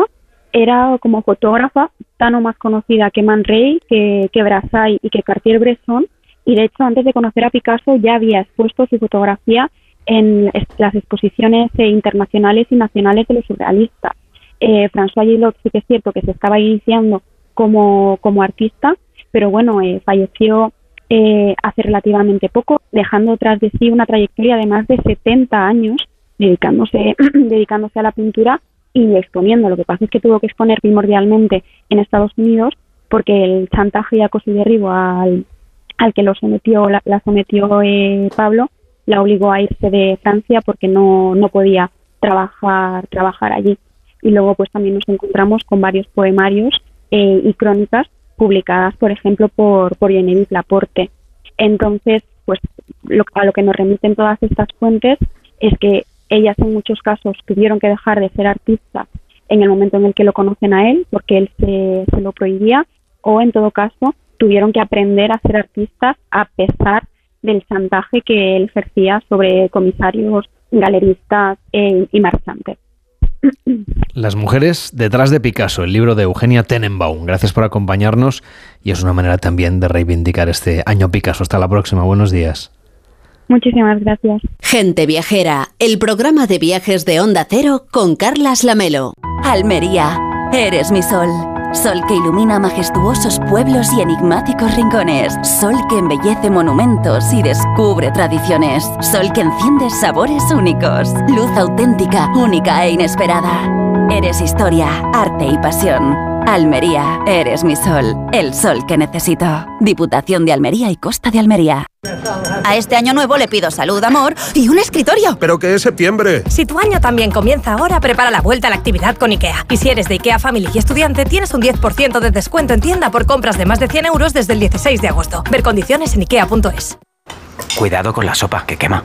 era como fotógrafa tan o más conocida que Man Ray, que, que Brassai y que Cartier-Bresson y de hecho antes de conocer a Picasso ya había expuesto su fotografía en las exposiciones eh, internacionales y nacionales de los surrealistas. Eh, François Gillot sí que es cierto que se estaba iniciando como, como artista, pero bueno, eh, falleció eh, hace relativamente poco, dejando tras de sí una trayectoria de más de 70 años dedicándose, [CLEARS THROAT] dedicándose a la pintura y exponiendo. Lo que pasa es que tuvo que exponer primordialmente en Estados Unidos porque el chantaje y acoso y derribo al, al que lo sometió, la, sometió eh, Pablo, la obligó a irse de Francia porque no, no podía trabajar, trabajar allí. Y luego pues también nos encontramos con varios poemarios eh, y crónicas publicadas, por ejemplo, por, por Genevieve Laporte. Entonces, pues lo, a lo que nos remiten todas estas fuentes es que ellas en muchos casos tuvieron que dejar de ser artistas en el momento en el que lo conocen a él, porque él se, se lo prohibía, o en todo caso tuvieron que aprender a ser artistas a pesar del chantaje que él ejercía sobre comisarios, galeristas eh, y marchantes. Las mujeres detrás de Picasso, el libro de Eugenia Tenenbaum. Gracias por acompañarnos y es una manera también de reivindicar este año Picasso. Hasta la próxima. Buenos días. Muchísimas gracias. Gente Viajera, el programa de viajes de Onda Cero con Carlas Lamelo. Almería, eres mi sol. Sol que ilumina majestuosos pueblos y enigmáticos rincones. Sol que embellece monumentos y descubre tradiciones. Sol que enciende sabores únicos. Luz auténtica, única e inesperada. Eres historia, arte y pasión. Almería, eres mi sol, el sol que necesito. Diputación de Almería y Costa de Almería. A este año nuevo le pido salud, amor y un escritorio. Pero que es septiembre. Si tu año también comienza ahora, prepara la vuelta a la actividad con IKEA. Y si eres de IKEA Family y estudiante, tienes un 10% de descuento en tienda por compras de más de 100 euros desde el 16 de agosto. Ver condiciones en ikea.es. Cuidado con la sopa, que quema.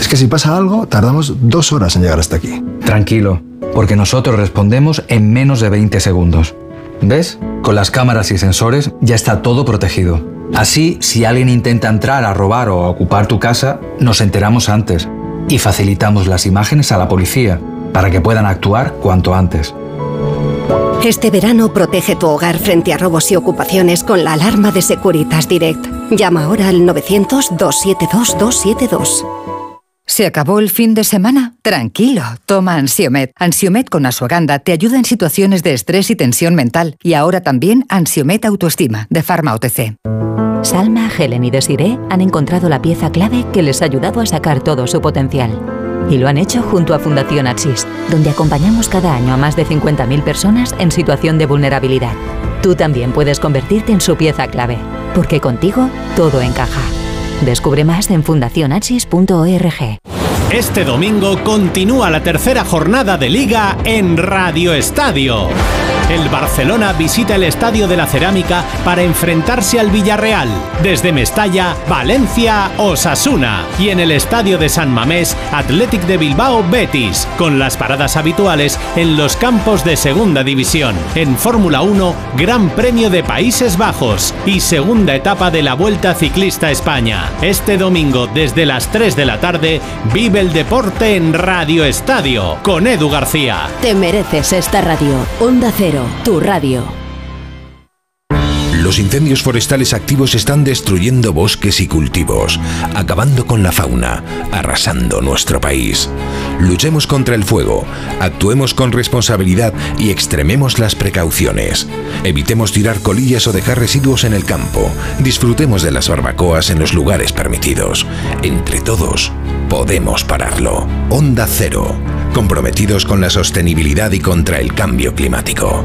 es que si pasa algo, tardamos dos horas en llegar hasta aquí. Tranquilo, porque nosotros respondemos en menos de 20 segundos. ¿Ves? Con las cámaras y sensores ya está todo protegido. Así, si alguien intenta entrar a robar o a ocupar tu casa, nos enteramos antes y facilitamos las imágenes a la policía para que puedan actuar cuanto antes. Este verano protege tu hogar frente a robos y ocupaciones con la alarma de Securitas Direct. Llama ahora al 900-272-272. ¿Se acabó el fin de semana? Tranquilo, toma Ansiomet. Ansiomet con Asuaganda te ayuda en situaciones de estrés y tensión mental. Y ahora también Ansiomet Autoestima, de Pharma OTC. Salma, Helen y Desiree han encontrado la pieza clave que les ha ayudado a sacar todo su potencial. Y lo han hecho junto a Fundación Axis, donde acompañamos cada año a más de 50.000 personas en situación de vulnerabilidad. Tú también puedes convertirte en su pieza clave, porque contigo todo encaja. Descubre más en fundacionachis.org. Este domingo continúa la tercera jornada de liga en Radio Estadio. El Barcelona visita el Estadio de la Cerámica para enfrentarse al Villarreal. Desde Mestalla, Valencia, Osasuna. Y en el Estadio de San Mamés, Athletic de Bilbao, Betis. Con las paradas habituales en los campos de Segunda División. En Fórmula 1, Gran Premio de Países Bajos. Y segunda etapa de la Vuelta Ciclista España. Este domingo, desde las 3 de la tarde, vive el deporte en Radio Estadio. Con Edu García. Te mereces esta radio. Onda Cero, tu radio. Los incendios forestales activos están destruyendo bosques y cultivos, acabando con la fauna, arrasando nuestro país. Luchemos contra el fuego, actuemos con responsabilidad y extrememos las precauciones. Evitemos tirar colillas o dejar residuos en el campo. Disfrutemos de las barbacoas en los lugares permitidos. Entre todos, podemos pararlo. Onda Cero, comprometidos con la sostenibilidad y contra el cambio climático.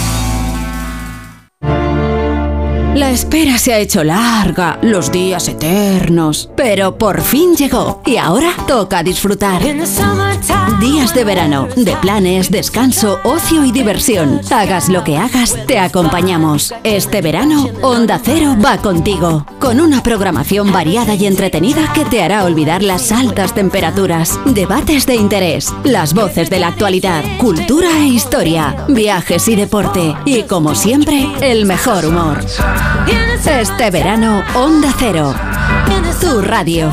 La espera se ha hecho larga, los días eternos, pero por fin llegó y ahora toca disfrutar. Días de verano, de planes, descanso, ocio y diversión. Hagas lo que hagas, te acompañamos. Este verano, Onda Cero va contigo, con una programación variada y entretenida que te hará olvidar las altas temperaturas, debates de interés, las voces de la actualidad, cultura e historia, viajes y deporte y como siempre, el mejor humor. Este verano, Onda Cero. Tu radio.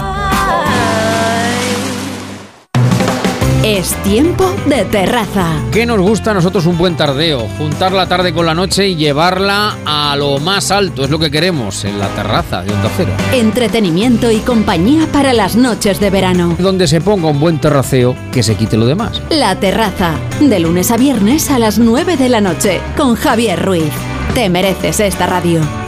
Es tiempo de terraza. ¿Qué nos gusta a nosotros un buen tardeo? Juntar la tarde con la noche y llevarla a lo más alto. Es lo que queremos en la terraza de Onda Cero. Entretenimiento y compañía para las noches de verano. Donde se ponga un buen terraceo que se quite lo demás. La terraza. De lunes a viernes a las 9 de la noche. Con Javier Ruiz. Te mereces esta radio.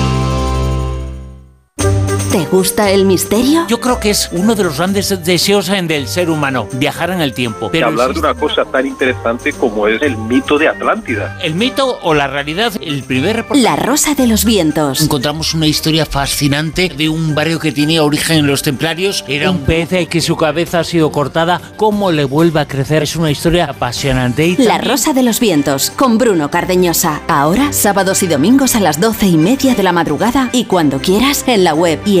¿Te gusta el misterio? Yo creo que es uno de los grandes deseos en del ser humano, viajar en el tiempo. Pero hablar de una cosa tan interesante como es el mito de Atlántida. El mito o la realidad, el primer reportaje. La Rosa de los Vientos. Encontramos una historia fascinante de un barrio que tenía origen en los templarios. Era un pez que su cabeza ha sido cortada. ¿Cómo le vuelve a crecer? Es una historia apasionante. Y La Rosa de los Vientos, con Bruno Cardeñosa. Ahora, sábados y domingos a las doce y media de la madrugada y cuando quieras en la web y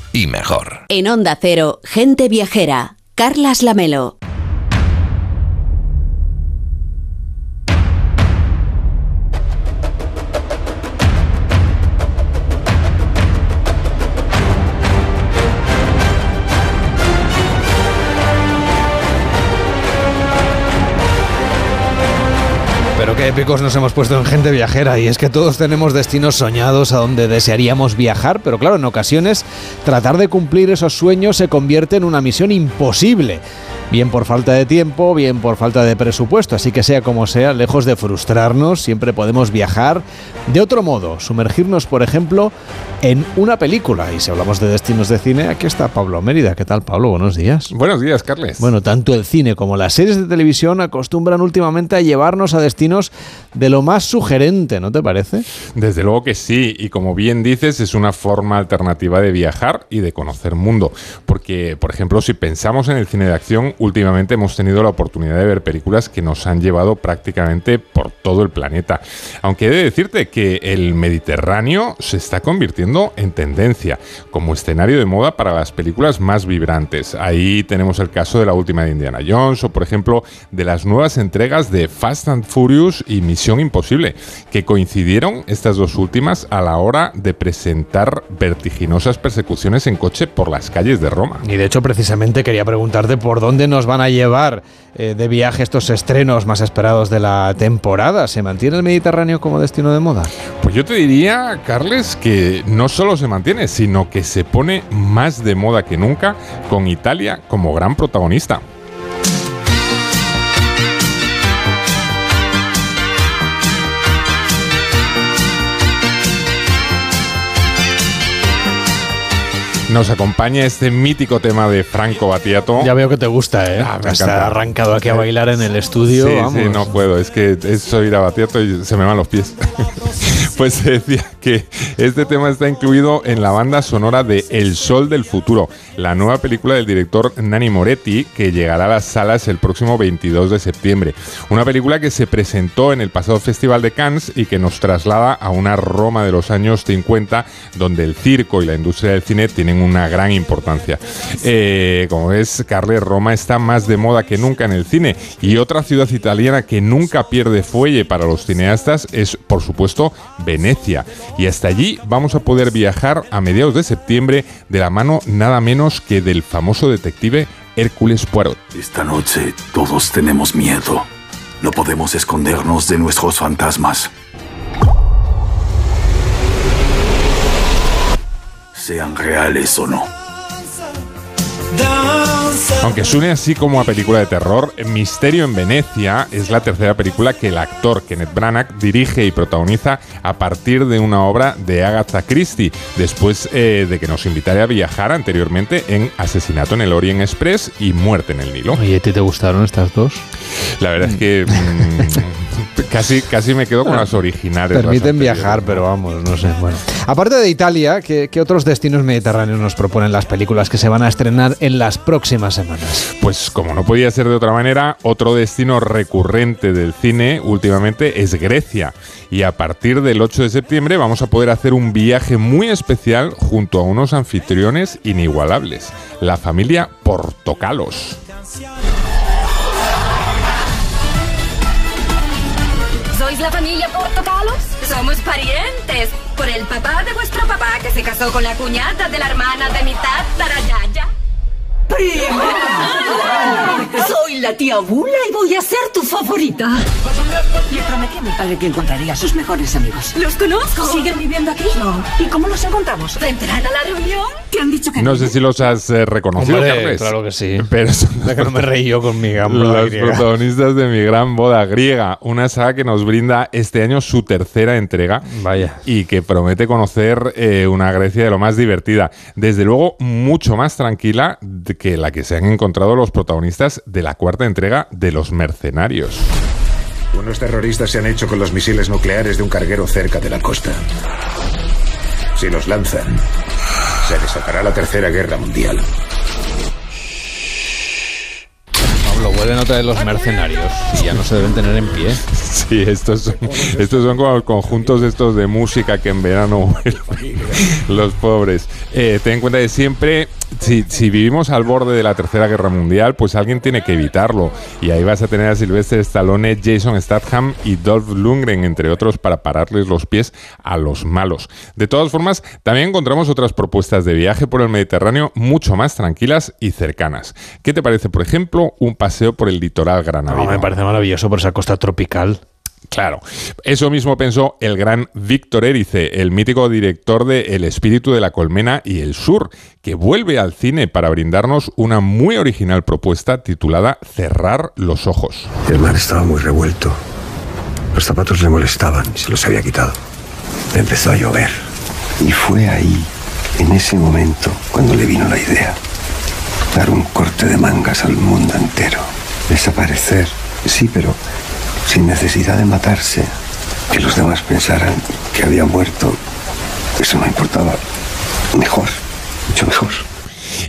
y mejor. En Onda Cero, gente viajera. Carlas Lamelo. Épicos nos hemos puesto en gente viajera y es que todos tenemos destinos soñados a donde desearíamos viajar, pero claro, en ocasiones tratar de cumplir esos sueños se convierte en una misión imposible. Bien por falta de tiempo, bien por falta de presupuesto, así que sea como sea, lejos de frustrarnos, siempre podemos viajar de otro modo, sumergirnos, por ejemplo, en una película. Y si hablamos de destinos de cine, aquí está Pablo Mérida. ¿Qué tal, Pablo? Buenos días. Buenos días, Carles. Bueno, tanto el cine como las series de televisión acostumbran últimamente a llevarnos a destinos de lo más sugerente, ¿no te parece? Desde luego que sí, y como bien dices, es una forma alternativa de viajar y de conocer mundo. porque, por ejemplo, si pensamos en el cine de acción, últimamente hemos tenido la oportunidad de ver películas que nos han llevado prácticamente por todo el planeta. Aunque he de decirte que el Mediterráneo se está convirtiendo en tendencia, como escenario de moda para las películas más vibrantes. Ahí tenemos el caso de la última de Indiana Jones o, por ejemplo, de las nuevas entregas de Fast and Furious y Misión Imposible, que coincidieron estas dos últimas a la hora de presentar vertiginosas persecuciones en coche por las calles de Roma. Y de hecho, precisamente quería preguntarte por dónde nos van a llevar eh, de viaje estos estrenos más esperados de la temporada. ¿Se mantiene el Mediterráneo como destino de moda? Pues yo te diría, Carles, que no solo se mantiene, sino que se pone más de moda que nunca con Italia como gran protagonista. Nos acompaña este mítico tema de Franco Battiato. Ya veo que te gusta, ¿eh? Ah, me Está arrancado aquí a bailar en el estudio. Sí, vamos. sí, no puedo. Es que es oír a Battiato y se me van los pies. [LAUGHS] pues se [LAUGHS] decía que este tema está incluido en la banda sonora de El Sol del Futuro, la nueva película del director Nani Moretti que llegará a las salas el próximo 22 de septiembre. Una película que se presentó en el pasado Festival de Cannes y que nos traslada a una Roma de los años 50 donde el circo y la industria del cine tienen una gran importancia. Eh, como ves, Carles, Roma está más de moda que nunca en el cine y otra ciudad italiana que nunca pierde fuelle para los cineastas es, por supuesto, Venecia. Y hasta allí vamos a poder viajar a mediados de septiembre de la mano nada menos que del famoso detective Hércules Poirot. Esta noche todos tenemos miedo. No podemos escondernos de nuestros fantasmas. Sean reales o no. Aunque suene así como a película de terror, Misterio en Venecia es la tercera película que el actor Kenneth Branagh dirige y protagoniza a partir de una obra de Agatha Christie, después eh, de que nos invitara a viajar anteriormente en Asesinato en el Orient Express y Muerte en el Nilo. Oye, ¿a ti te gustaron estas dos? La verdad es que mm, [LAUGHS] casi, casi me quedo con las originales. Permiten viajar, pero vamos, no sé. Bueno. Aparte de Italia, ¿qué, qué otros destinos mediterráneos nos proponen las películas que se van a estrenar en las próximas semanas? Pues como no podía ser de otra manera, otro destino recurrente del cine últimamente es Grecia. Y a partir del 8 de septiembre vamos a poder hacer un viaje muy especial junto a unos anfitriones inigualables, la familia Portocalos. Familia Portocalos? Somos parientes. Por el papá de vuestro papá que se casó con la cuñada de la hermana de mi tatarayaya. ¡Prima! Soy la tía Bula y voy a ser tu favorita. Le prometí a mi padre que encontraría a sus mejores amigos. ¿Los conozco? ¿Siguen viviendo aquí? No. ¿Y cómo los encontramos? ¿De entrar a la reunión? ¿Te han dicho que No sé si los has eh, reconocido, Hombre, Carles. claro que sí. Pero son De que no me reí yo con mi gran boda los griega. protagonistas de Mi Gran Boda Griega, una saga que nos brinda este año su tercera entrega Vaya. y que promete conocer eh, una Grecia de lo más divertida. Desde luego, mucho más tranquila de que la que se han encontrado los protagonistas de la cuarta entrega de Los Mercenarios. Unos terroristas se han hecho con los misiles nucleares de un carguero cerca de la costa. Si los lanzan, se desatará la tercera guerra mundial. Pablo, vuelven otra vez los mercenarios y ya no se deben tener en pie. Sí, estos son, estos son como los conjuntos estos de música que en verano vuelven [LAUGHS] los pobres. Eh, ten en cuenta que siempre, si, si vivimos al borde de la Tercera Guerra Mundial, pues alguien tiene que evitarlo. Y ahí vas a tener a Sylvester Stallone, Jason Statham y Dolph Lundgren, entre otros, para pararles los pies a los malos. De todas formas, también encontramos otras propuestas de viaje por el Mediterráneo mucho más tranquilas y cercanas. ¿Qué te parece, por ejemplo, un paseo por el litoral granadino? No, me parece maravilloso por esa costa tropical. Claro, eso mismo pensó el gran Víctor Erice, el mítico director de El espíritu de la colmena y el sur, que vuelve al cine para brindarnos una muy original propuesta titulada Cerrar los ojos. El mar estaba muy revuelto. Los zapatos le molestaban y se los había quitado. Empezó a llover. Y fue ahí, en ese momento, cuando le vino la idea. Dar un corte de mangas al mundo entero. Desaparecer, sí, pero sin necesidad de matarse. Que los demás pensaran que había muerto. Eso no importaba. Mejor, mucho mejor.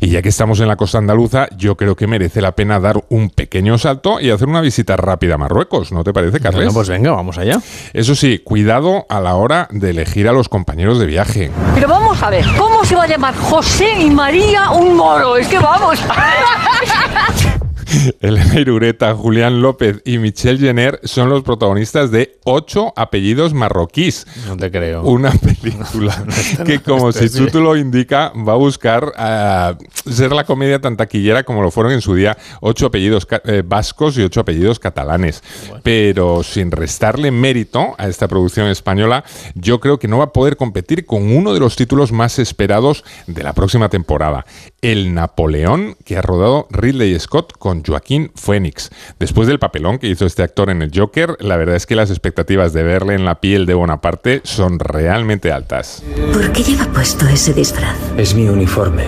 Y ya que estamos en la costa andaluza, yo creo que merece la pena dar un pequeño salto y hacer una visita rápida a Marruecos, ¿no te parece, Carles? Bueno, pues venga, vamos allá. Eso sí, cuidado a la hora de elegir a los compañeros de viaje. Pero vamos a ver, ¿cómo se va a llamar José y María un moro? Es que vamos. [LAUGHS] [LAUGHS] Elena Irureta, Julián López y Michelle Jenner son los protagonistas de Ocho apellidos marroquíes. No te creo. Una [LAUGHS] película que, como su título indica, va a buscar eh, ser la comedia tan taquillera como lo fueron en su día ocho apellidos eh, vascos y ocho apellidos catalanes. Pero sin restarle mérito a esta producción española, yo creo que no va a poder competir con uno de los títulos más esperados de la próxima temporada, El Napoleón, que ha rodado Ridley Scott con Joaquín Phoenix. Después del papelón que hizo este actor en el Joker, la verdad es que las expectativas de verle en la piel de Bonaparte son realmente altas. ¿Por qué lleva puesto ese disfraz? Es mi uniforme.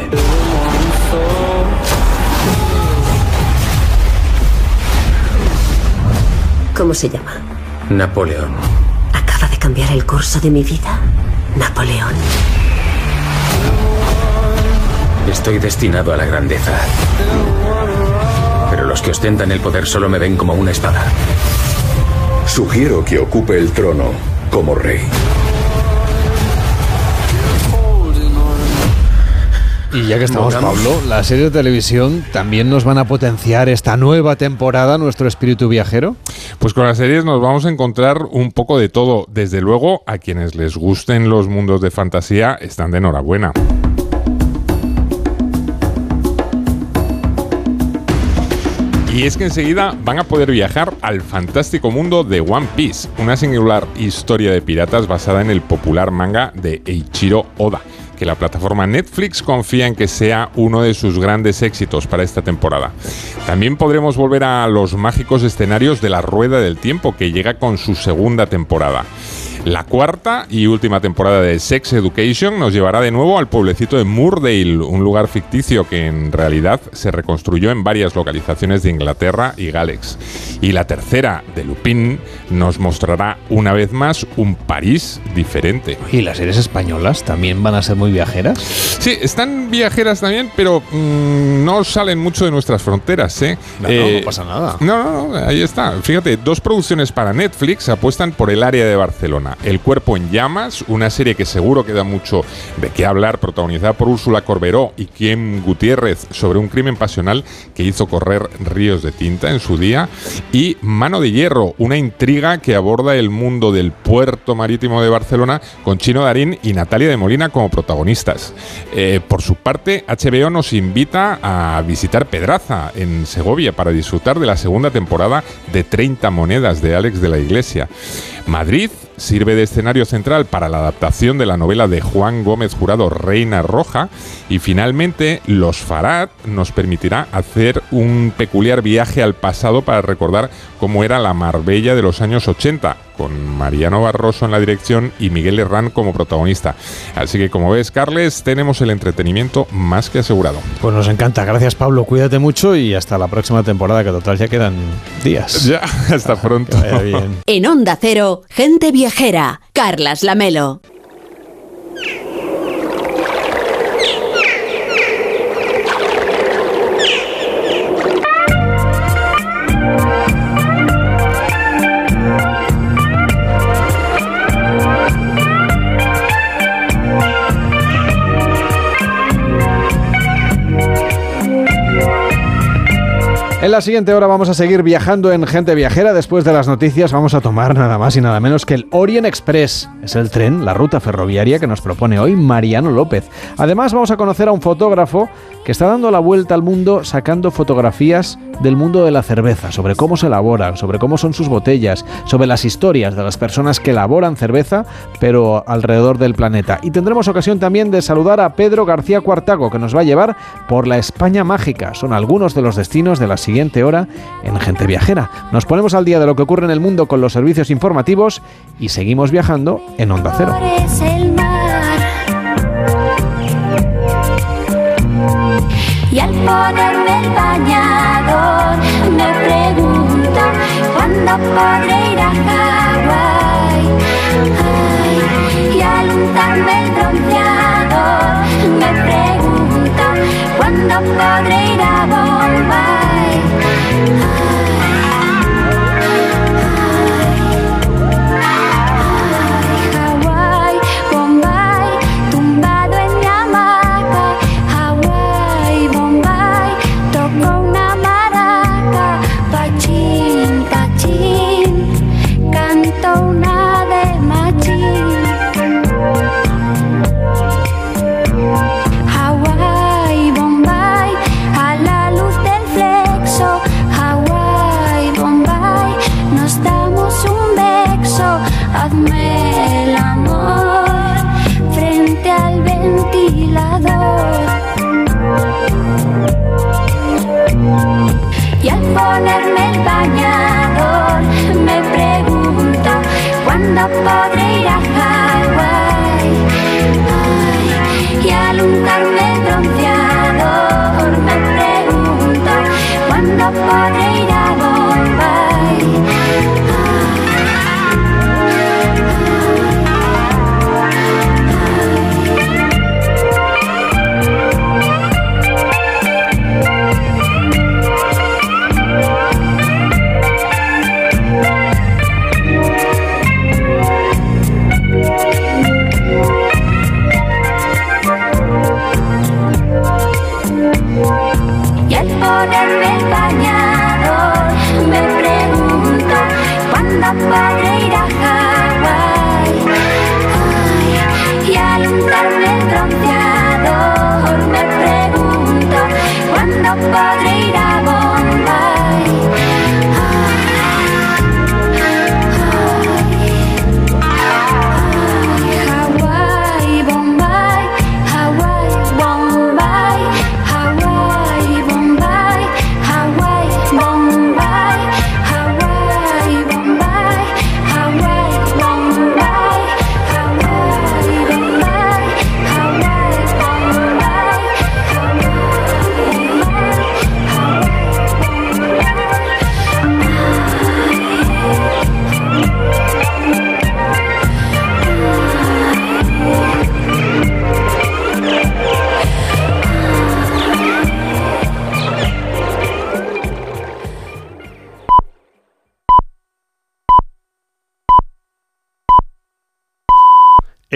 ¿Cómo se llama? Napoleón. Acaba de cambiar el curso de mi vida. Napoleón. Estoy destinado a la grandeza. Pero los que ostentan el poder solo me ven como una espada. Sugiero que ocupe el trono como rey. Y ya que estamos. Pablo, las series de televisión también nos van a potenciar esta nueva temporada nuestro espíritu viajero. Pues con las series nos vamos a encontrar un poco de todo. Desde luego, a quienes les gusten los mundos de fantasía están de enhorabuena. Y es que enseguida van a poder viajar al fantástico mundo de One Piece, una singular historia de piratas basada en el popular manga de Eiichiro Oda, que la plataforma Netflix confía en que sea uno de sus grandes éxitos para esta temporada. También podremos volver a los mágicos escenarios de la Rueda del Tiempo, que llega con su segunda temporada. La cuarta y última temporada de Sex Education nos llevará de nuevo al pueblecito de Moordale, un lugar ficticio que en realidad se reconstruyó en varias localizaciones de Inglaterra y Gales. Y la tercera, de Lupin, nos mostrará una vez más un París diferente. ¿Y las series españolas también van a ser muy viajeras? Sí, están viajeras también, pero mm, no salen mucho de nuestras fronteras, ¿eh? No, no, no pasa nada. No, no, no, ahí está. Fíjate, dos producciones para Netflix apuestan por el área de Barcelona. El cuerpo en llamas, una serie que seguro que da mucho de qué hablar, protagonizada por Úrsula Corberó y Kim Gutiérrez sobre un crimen pasional que hizo correr ríos de tinta en su día. Y Mano de Hierro, una intriga que aborda el mundo del puerto marítimo de Barcelona con Chino Darín y Natalia de Molina como protagonistas. Eh, por su parte, HBO nos invita a visitar Pedraza en Segovia para disfrutar de la segunda temporada de 30 monedas de Alex de la Iglesia. Madrid sirve de escenario central para la adaptación de la novela de Juan Gómez Jurado Reina Roja y finalmente Los Farad nos permitirá hacer un peculiar viaje al pasado para recordar cómo era la Marbella de los años 80 con Mariano Barroso en la dirección y Miguel Herrán como protagonista. Así que como ves, Carles, tenemos el entretenimiento más que asegurado. Pues nos encanta. Gracias, Pablo. Cuídate mucho y hasta la próxima temporada, que total ya quedan días. Ya, hasta [LAUGHS] pronto. Que vaya bien. En Onda Cero, gente viajera. Carlas Lamelo. En la siguiente hora vamos a seguir viajando en Gente Viajera. Después de las noticias vamos a tomar nada más y nada menos que el Orient Express. Es el tren, la ruta ferroviaria que nos propone hoy Mariano López. Además vamos a conocer a un fotógrafo que está dando la vuelta al mundo sacando fotografías del mundo de la cerveza, sobre cómo se elabora, sobre cómo son sus botellas, sobre las historias de las personas que elaboran cerveza, pero alrededor del planeta. Y tendremos ocasión también de saludar a Pedro García Cuartago, que nos va a llevar por la España mágica. Son algunos de los destinos de la siguiente hora en Gente Viajera. Nos ponemos al día de lo que ocurre en el mundo con los servicios informativos y seguimos viajando en Onda Cero. Y al ponerme el bañador me pregunto cuándo podré ir a Hawái. Y al untarme el bronceador Me pregunto cuándo podré ir a Bombay. Ponerme el bañador, me pregunto cuándo podré ir a Hawái. Y al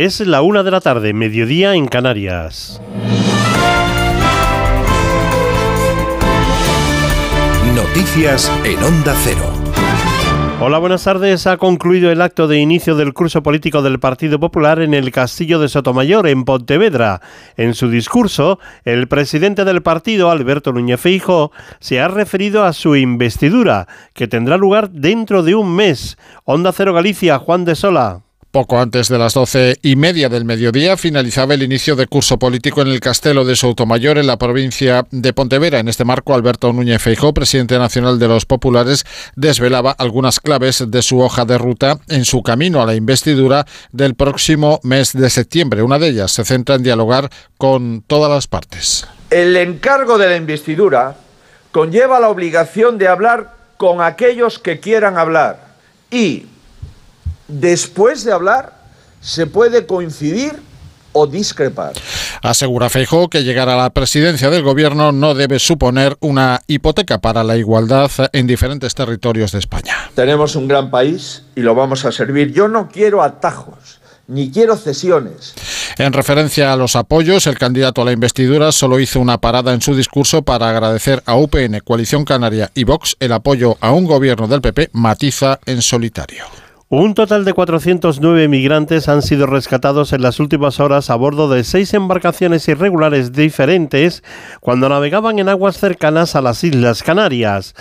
Es la una de la tarde, mediodía en Canarias. Noticias en Onda Cero. Hola, buenas tardes. Ha concluido el acto de inicio del curso político del Partido Popular en el Castillo de Sotomayor, en Pontevedra. En su discurso, el presidente del partido, Alberto Núñez Feijóo, se ha referido a su investidura, que tendrá lugar dentro de un mes. Onda Cero Galicia, Juan de Sola. Poco antes de las doce y media del mediodía finalizaba el inicio de curso político en el Castelo de Soutomayor, en la provincia de Pontevedra. En este marco, Alberto Núñez Feijó, presidente nacional de los populares, desvelaba algunas claves de su hoja de ruta en su camino a la investidura del próximo mes de septiembre. Una de ellas se centra en dialogar con todas las partes. El encargo de la investidura conlleva la obligación de hablar con aquellos que quieran hablar y después de hablar se puede coincidir o discrepar. Asegura Feijó que llegar a la presidencia del gobierno no debe suponer una hipoteca para la igualdad en diferentes territorios de España. Tenemos un gran país y lo vamos a servir. Yo no quiero atajos, ni quiero cesiones. En referencia a los apoyos, el candidato a la investidura solo hizo una parada en su discurso para agradecer a UPN, Coalición Canaria y Vox el apoyo a un gobierno del PP matiza en solitario. Un total de 409 migrantes han sido rescatados en las últimas horas a bordo de seis embarcaciones irregulares diferentes cuando navegaban en aguas cercanas a las Islas Canarias.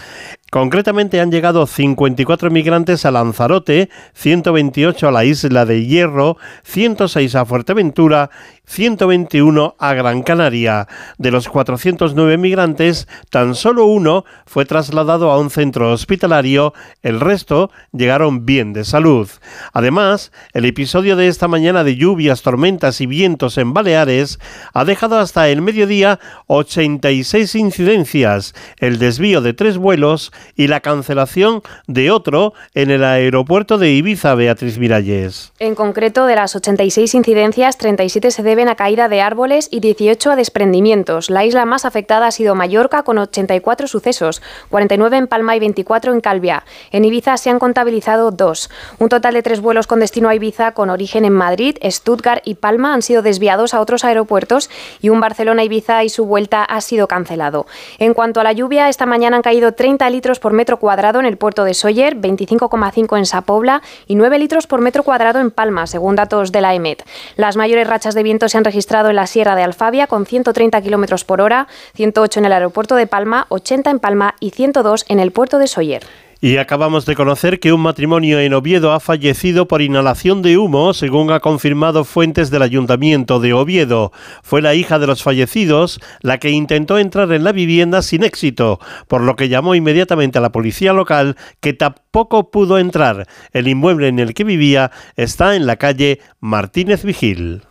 Concretamente han llegado 54 migrantes a Lanzarote, 128 a la isla de Hierro, 106 a Fuerteventura, 121 a Gran Canaria. De los 409 migrantes, tan solo uno fue trasladado a un centro hospitalario, el resto llegaron bien de salud. Además, el episodio de esta mañana de lluvias, tormentas y vientos en Baleares ha dejado hasta el mediodía 86 incidencias, el desvío de tres vuelos y la cancelación de otro en el aeropuerto de Ibiza, Beatriz Miralles. En concreto, de las 86 incidencias, 37 se deben a caída de árboles y 18 a desprendimientos. La isla más afectada ha sido Mallorca, con 84 sucesos, 49 en Palma y 24 en Calvia. En Ibiza se han contabilizado dos. Un total de tres vuelos con destino a Ibiza, con origen en Madrid, Stuttgart y Palma, han sido desviados a otros aeropuertos y un Barcelona-Ibiza y su vuelta ha sido cancelado. En cuanto a la lluvia, esta mañana han caído 30 litros por metro cuadrado en el puerto de Soller, 25,5 en Sapobla y 9 litros por metro cuadrado en Palma, según datos de la EMET. Las mayores rachas de viento se han registrado en la Sierra de Alfabia con 130 kilómetros por hora, 108 en el aeropuerto de Palma, 80 en Palma y 102 en el puerto de Soller. Y acabamos de conocer que un matrimonio en Oviedo ha fallecido por inhalación de humo, según ha confirmado fuentes del ayuntamiento de Oviedo. Fue la hija de los fallecidos la que intentó entrar en la vivienda sin éxito, por lo que llamó inmediatamente a la policía local, que tampoco pudo entrar. El inmueble en el que vivía está en la calle Martínez Vigil.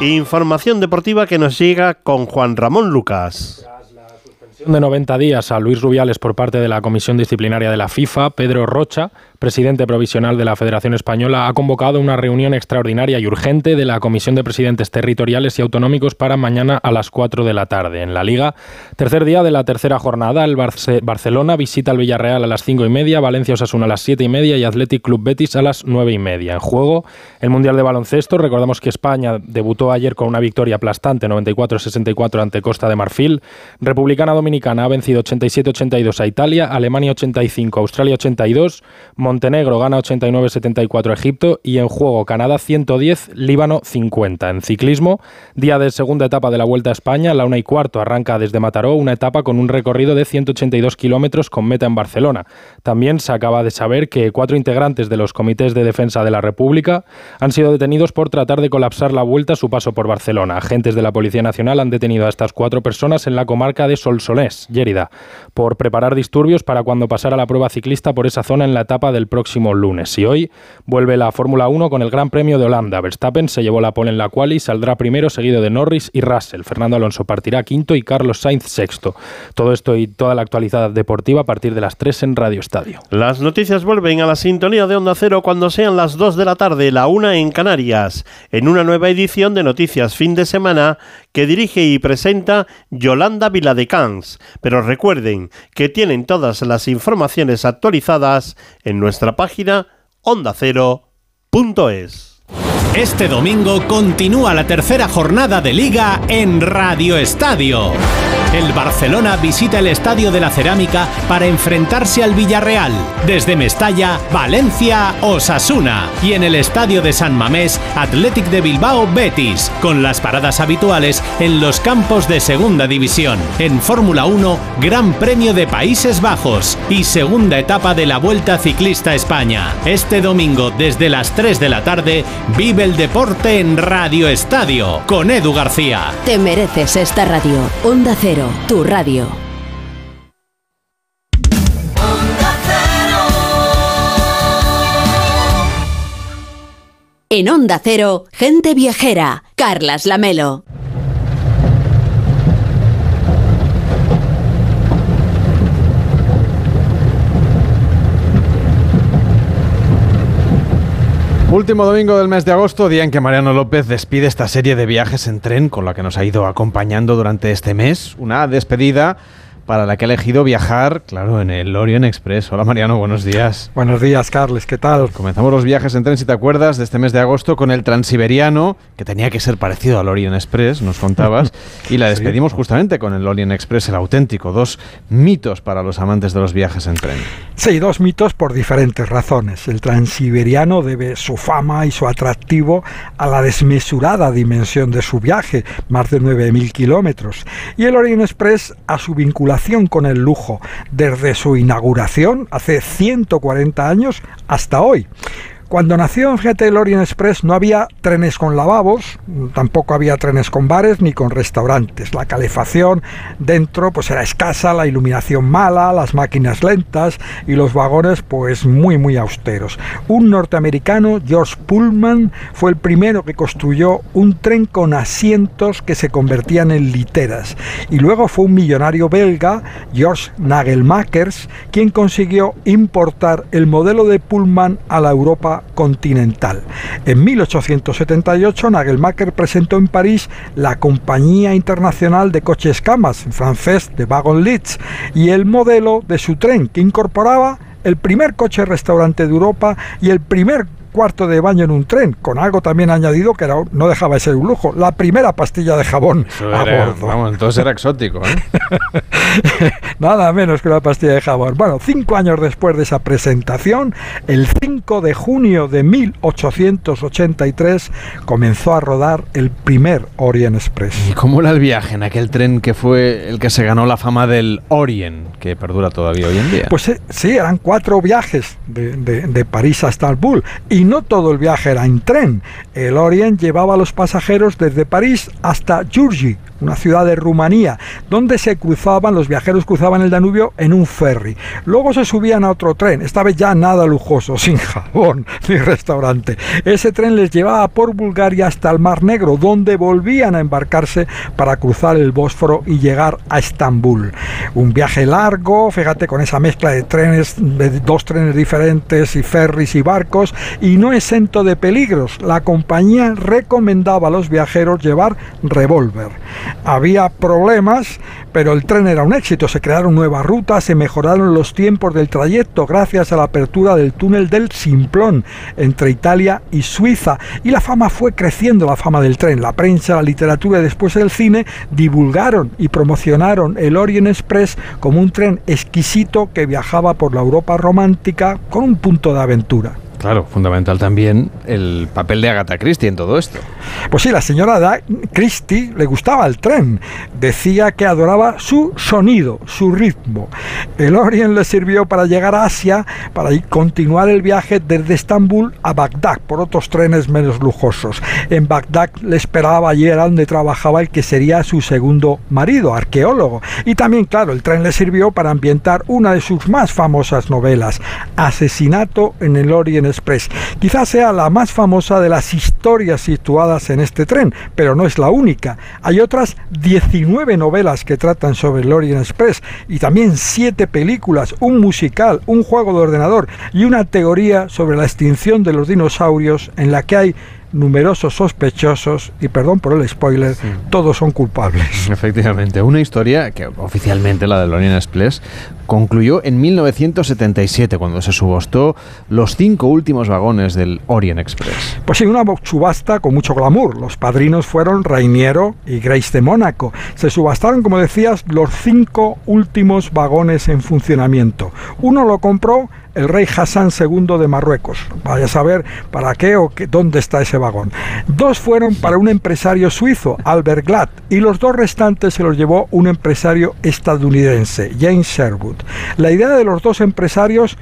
Información deportiva que nos llega con Juan Ramón Lucas de 90 días a Luis Rubiales por parte de la Comisión Disciplinaria de la FIFA, Pedro Rocha presidente provisional de la Federación Española, ha convocado una reunión extraordinaria y urgente de la Comisión de Presidentes Territoriales y Autonómicos para mañana a las 4 de la tarde. En la Liga, tercer día de la tercera jornada, el Barcelona visita al Villarreal a las 5 y media, Valencia Osasuna a las 7 y media y Athletic Club Betis a las 9 y media. En juego, el Mundial de Baloncesto. Recordamos que España debutó ayer con una victoria aplastante 94-64 ante Costa de Marfil. Republicana Dominicana ha vencido 87-82 a Italia, Alemania 85, Australia 82, Montenegro gana 89-74 a Egipto y en juego Canadá 110, Líbano 50. En ciclismo, día de segunda etapa de la Vuelta a España, la una y cuarto arranca desde Mataró, una etapa con un recorrido de 182 kilómetros con meta en Barcelona. También se acaba de saber que cuatro integrantes de los comités de defensa de la República han sido detenidos por tratar de colapsar la Vuelta a su paso por Barcelona. Agentes de la Policía Nacional han detenido a estas cuatro personas en la comarca de Solsonés, Lérida, por preparar disturbios para cuando pasara la prueba ciclista por esa zona en la etapa del próximo lunes. Y hoy vuelve la Fórmula 1 con el Gran Premio de Holanda. Verstappen se llevó la pole en la cual y saldrá primero seguido de Norris y Russell. Fernando Alonso partirá quinto y Carlos Sainz sexto. Todo esto y toda la actualidad deportiva a partir de las 3 en Radio Estadio. Las noticias vuelven a la sintonía de Onda Cero cuando sean las 2 de la tarde, la 1 en Canarias, en una nueva edición de Noticias Fin de Semana que dirige y presenta Yolanda Viladecans. Pero recuerden que tienen todas las informaciones actualizadas en nuestra página ondacero.es. Este domingo continúa la tercera jornada de liga en Radio Estadio. El Barcelona visita el Estadio de la Cerámica para enfrentarse al Villarreal. Desde Mestalla, Valencia, Osasuna. Y en el Estadio de San Mamés, Athletic de Bilbao, Betis. Con las paradas habituales en los campos de Segunda División. En Fórmula 1, Gran Premio de Países Bajos. Y segunda etapa de la Vuelta Ciclista España. Este domingo, desde las 3 de la tarde, vive el deporte en Radio Estadio. Con Edu García. Te mereces esta radio. Onda Cero tu radio. En Onda Cero, gente viajera, Carlas Lamelo. Último domingo del mes de agosto, día en que Mariano López despide esta serie de viajes en tren con la que nos ha ido acompañando durante este mes. Una despedida para la que ha elegido viajar, claro, en el Orient Express. Hola Mariano, buenos días. Buenos días, Carles, ¿qué tal? Comenzamos los viajes en tren, si te acuerdas, de este mes de agosto con el Transiberiano, que tenía que ser parecido al Orient Express, nos contabas, [LAUGHS] y la despedimos justamente con el Orient Express, el auténtico. Dos mitos para los amantes de los viajes en tren. Sí, dos mitos por diferentes razones. El Transiberiano debe su fama y su atractivo a la desmesurada dimensión de su viaje, más de 9.000 kilómetros, y el Orient Express a su vinculación con el lujo desde su inauguración hace 140 años hasta hoy. Cuando nació, fíjate, el Orient Express no había trenes con lavabos, tampoco había trenes con bares ni con restaurantes. La calefacción dentro pues era escasa, la iluminación mala, las máquinas lentas y los vagones pues muy muy austeros. Un norteamericano, George Pullman, fue el primero que construyó un tren con asientos que se convertían en literas. Y luego fue un millonario belga, George Nagelmakers, quien consiguió importar el modelo de Pullman a la Europa continental. En 1878 Nagelmaker presentó en París la Compañía Internacional de Coches Camas, en francés de Wagon Leeds, y el modelo de su tren que incorporaba el primer coche restaurante de Europa y el primer cuarto de baño en un tren, con algo también añadido que no dejaba de ser un lujo, la primera pastilla de jabón a bordo. Vamos, entonces era exótico, ¿eh? [LAUGHS] Nada menos que una pastilla de jabón. Bueno, cinco años después de esa presentación, el 5 de junio de 1883, comenzó a rodar el primer Orient Express. ¿Y cómo era el viaje en aquel tren que fue el que se ganó la fama del Orient, que perdura todavía hoy en día? Pues eh, sí, eran cuatro viajes de, de París a Estambul y no todo el viaje era en tren. El Orient llevaba a los pasajeros desde París hasta Giurgi, una ciudad de Rumanía, donde se cruzaban, los viajeros cruzaban el Danubio en un ferry. Luego se subían a otro tren, esta vez ya nada lujoso, [LAUGHS] sin jabón ni restaurante. Ese tren les llevaba por Bulgaria hasta el Mar Negro, donde volvían a embarcarse para cruzar el Bósforo y llegar a Estambul. Un viaje largo, fíjate, con esa mezcla de trenes, de dos trenes diferentes y ferries y barcos, no exento de peligros. La compañía recomendaba a los viajeros llevar revólver había problemas, pero el tren era un éxito. Se crearon nuevas rutas, se mejoraron los tiempos del trayecto gracias a la apertura del túnel del Simplón entre Italia y Suiza. Y la fama fue creciendo, la fama del tren. La prensa, la literatura y después el cine divulgaron y promocionaron el Orient Express como un tren exquisito que viajaba por la Europa romántica con un punto de aventura. Claro, fundamental también el papel de Agatha Christie en todo esto. Pues sí, la señora Christie le gustaba el tren. Decía que adoraba su sonido, su ritmo. El Orient le sirvió para llegar a Asia, para continuar el viaje desde Estambul a Bagdad por otros trenes menos lujosos. En Bagdad le esperaba era donde trabajaba el que sería su segundo marido, arqueólogo. Y también, claro, el tren le sirvió para ambientar una de sus más famosas novelas, Asesinato en el Orient Express. Quizás sea la más famosa de las historias situadas en este tren, pero no es la única. Hay otras 19 novelas que tratan sobre el Orient Express y también 7 películas, un musical, un juego de ordenador y una teoría sobre la extinción de los dinosaurios en la que hay numerosos sospechosos y perdón por el spoiler, todos son culpables. [LAUGHS] Efectivamente, una historia que oficialmente la de Orient Express concluyó en 1977 cuando se subastó los cinco últimos vagones del Orient Express. Pues sí, una subasta con mucho glamour. Los padrinos fueron Rainiero y Grace de Mónaco. Se subastaron, como decías, los cinco últimos vagones en funcionamiento. Uno lo compró el rey Hassan II de Marruecos. Vaya a saber para qué o dónde está ese vagón. Dos fueron para un empresario suizo, Albert Glatt, y los dos restantes se los llevó un empresario estadounidense, James Sherwood. La idea de los dos empresarios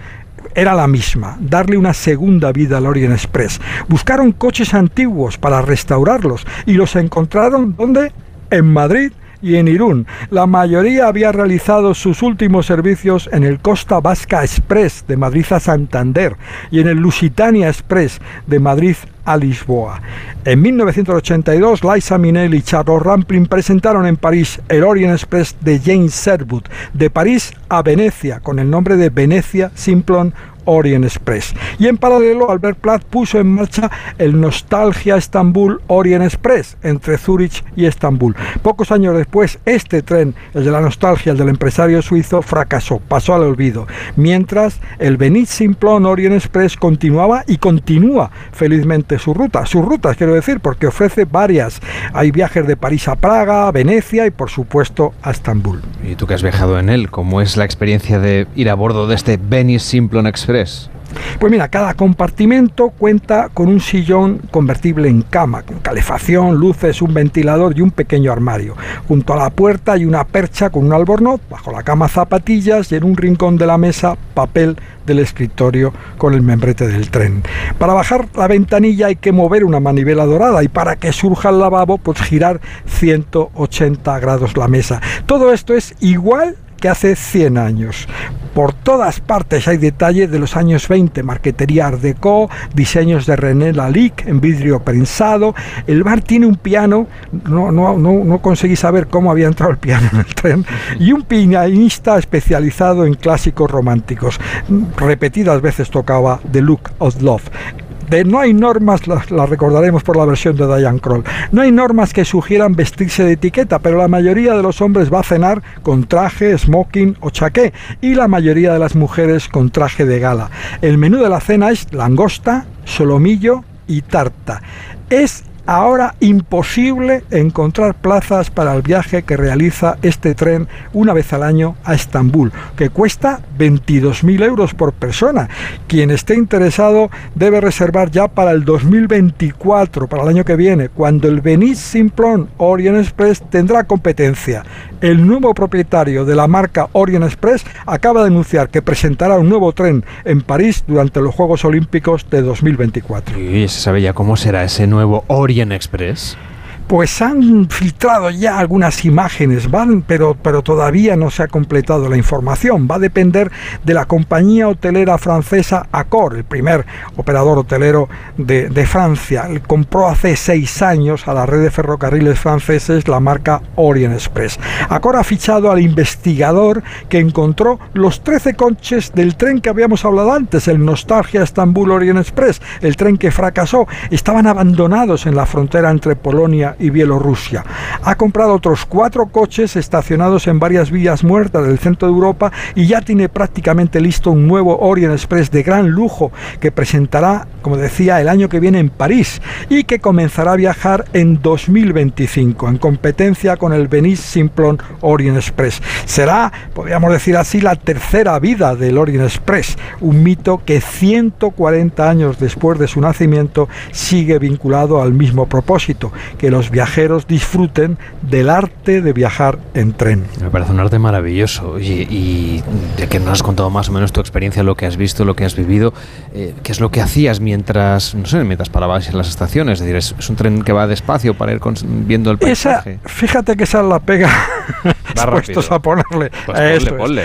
era la misma, darle una segunda vida al Orient Express. Buscaron coches antiguos para restaurarlos y los encontraron ¿dónde? En Madrid y en Irún. La mayoría había realizado sus últimos servicios en el Costa Vasca Express de Madrid a Santander y en el Lusitania Express de Madrid a Lisboa. En 1982, Liza Minnelli y Charles Rampling presentaron en París el Orient Express de James Sherwood, de París a Venecia, con el nombre de Venecia Simplon Orient Express. Y en paralelo, Albert Platt puso en marcha el Nostalgia Estambul Orient Express entre Zurich y Estambul. Pocos años después, este tren, el de la nostalgia, el del empresario suizo, fracasó, pasó al olvido. Mientras, el Benit Simplon Orient Express continuaba y continúa felizmente su ruta. Sus rutas, quiero decir, porque ofrece varias. Hay viajes de París a Praga, a Venecia y, por supuesto, a Estambul. ¿Y tú que has viajado en él? ¿Cómo es la experiencia de ir a bordo de este Benit Simplon Express? Pues mira, cada compartimento cuenta con un sillón convertible en cama, con calefacción, luces, un ventilador y un pequeño armario. Junto a la puerta hay una percha con un albornoz, bajo la cama zapatillas y en un rincón de la mesa papel del escritorio con el membrete del tren. Para bajar la ventanilla hay que mover una manivela dorada y para que surja el lavabo pues girar 180 grados la mesa. Todo esto es igual que hace 100 años. Por todas partes hay detalles de los años 20, marquetería Art Deco, diseños de René Lalique en vidrio prensado. El bar tiene un piano, no, no, no, no conseguí saber cómo había entrado el piano en el tren, y un pianista especializado en clásicos románticos. Repetidas veces tocaba The Look of Love no hay normas, las la recordaremos por la versión de Diane Kroll, no hay normas que sugieran vestirse de etiqueta, pero la mayoría de los hombres va a cenar con traje, smoking o chaqué y la mayoría de las mujeres con traje de gala. El menú de la cena es langosta, solomillo y tarta. Es ahora imposible encontrar plazas para el viaje que realiza este tren una vez al año a Estambul, que cuesta 22.000 euros por persona. Quien esté interesado debe reservar ya para el 2024, para el año que viene, cuando el Venice Simplon Orient Express tendrá competencia. El nuevo propietario de la marca Orient Express acaba de anunciar que presentará un nuevo tren en París durante los Juegos Olímpicos de 2024. Y se sabe ya cómo será ese nuevo Orient Express. Pues han filtrado ya algunas imágenes, ¿van? Pero, pero todavía no se ha completado la información. Va a depender de la compañía hotelera francesa Accor, el primer operador hotelero de, de Francia. Compró hace seis años a la red de ferrocarriles franceses la marca Orient Express. Accor ha fichado al investigador que encontró los 13 coches del tren que habíamos hablado antes, el Nostalgia Estambul Orient Express, el tren que fracasó. Estaban abandonados en la frontera entre Polonia y Bielorrusia. Ha comprado otros cuatro coches estacionados en varias vías muertas del centro de Europa y ya tiene prácticamente listo un nuevo Orient Express de gran lujo que presentará, como decía, el año que viene en París y que comenzará a viajar en 2025 en competencia con el Venice Simplon Orient Express. Será, podríamos decir así, la tercera vida del Orient Express, un mito que 140 años después de su nacimiento sigue vinculado al mismo propósito, que los viajeros disfruten del arte de viajar en tren. Me parece un arte maravilloso y, y de que nos has contado más o menos tu experiencia, lo que has visto, lo que has vivido, eh, qué es lo que hacías mientras, no sé, mientras parabas en las estaciones. Es decir, es, es un tren que va despacio para ir con, viendo el paisaje. Esa, fíjate que esa es la pega [LAUGHS] [LAUGHS] puestos a ponerle. Pues ponle, Eso es. ponle.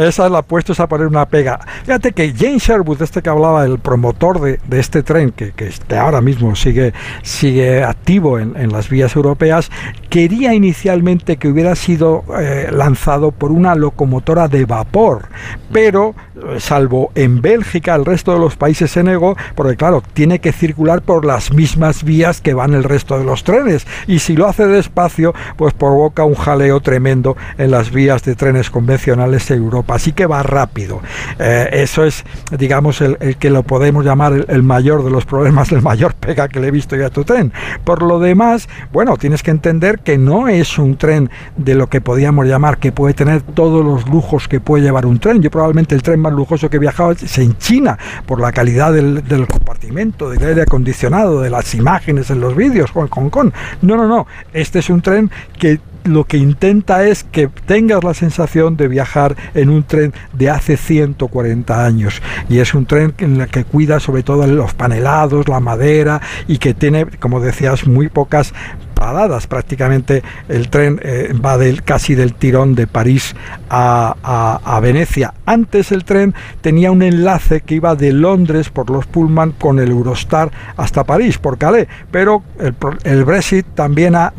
Esa es la puestos a poner una pega. Fíjate que James Sherwood, este que hablaba, el promotor de, de este tren, que, que este ahora mismo sigue, sigue activo en, en las vías europeas, quería inicialmente que hubiera sido eh, lanzado por una locomotora de vapor, pero eh, salvo en Bélgica, el resto de los países se negó, porque claro, tiene que circular por las mismas vías que van el resto de los trenes, y si lo hace despacio, pues provoca un jaleo tremendo en las vías de trenes convencionales de Europa. Así que va rápido. Eh, eso es, digamos, el, que lo podemos llamar el, mayor de los problemas, el mayor pega que le he visto yo a tu tren. Por lo demás, bueno, tienes que entender que no es un tren de lo que podíamos llamar que puede tener todos los lujos que puede llevar un tren. Yo probablemente el tren más lujoso que he viajado es en China, por la calidad del, compartimento, del aire acondicionado, de las imágenes en los vídeos, Hong Kong. No, no, no. Este es un tren que lo que intenta es que tengas la sensación de viajar en un tren de hace 140 años y es un tren en el que cuida sobre todo los panelados, la madera y que tiene, como decías, muy pocas paradas. Prácticamente el tren eh, va del, casi del tirón de París a, a, Venecia. Antes el tren tenía un enlace que iba de Londres por los Pullman con el Eurostar hasta París, por Calais, pero el, el Brexit también ha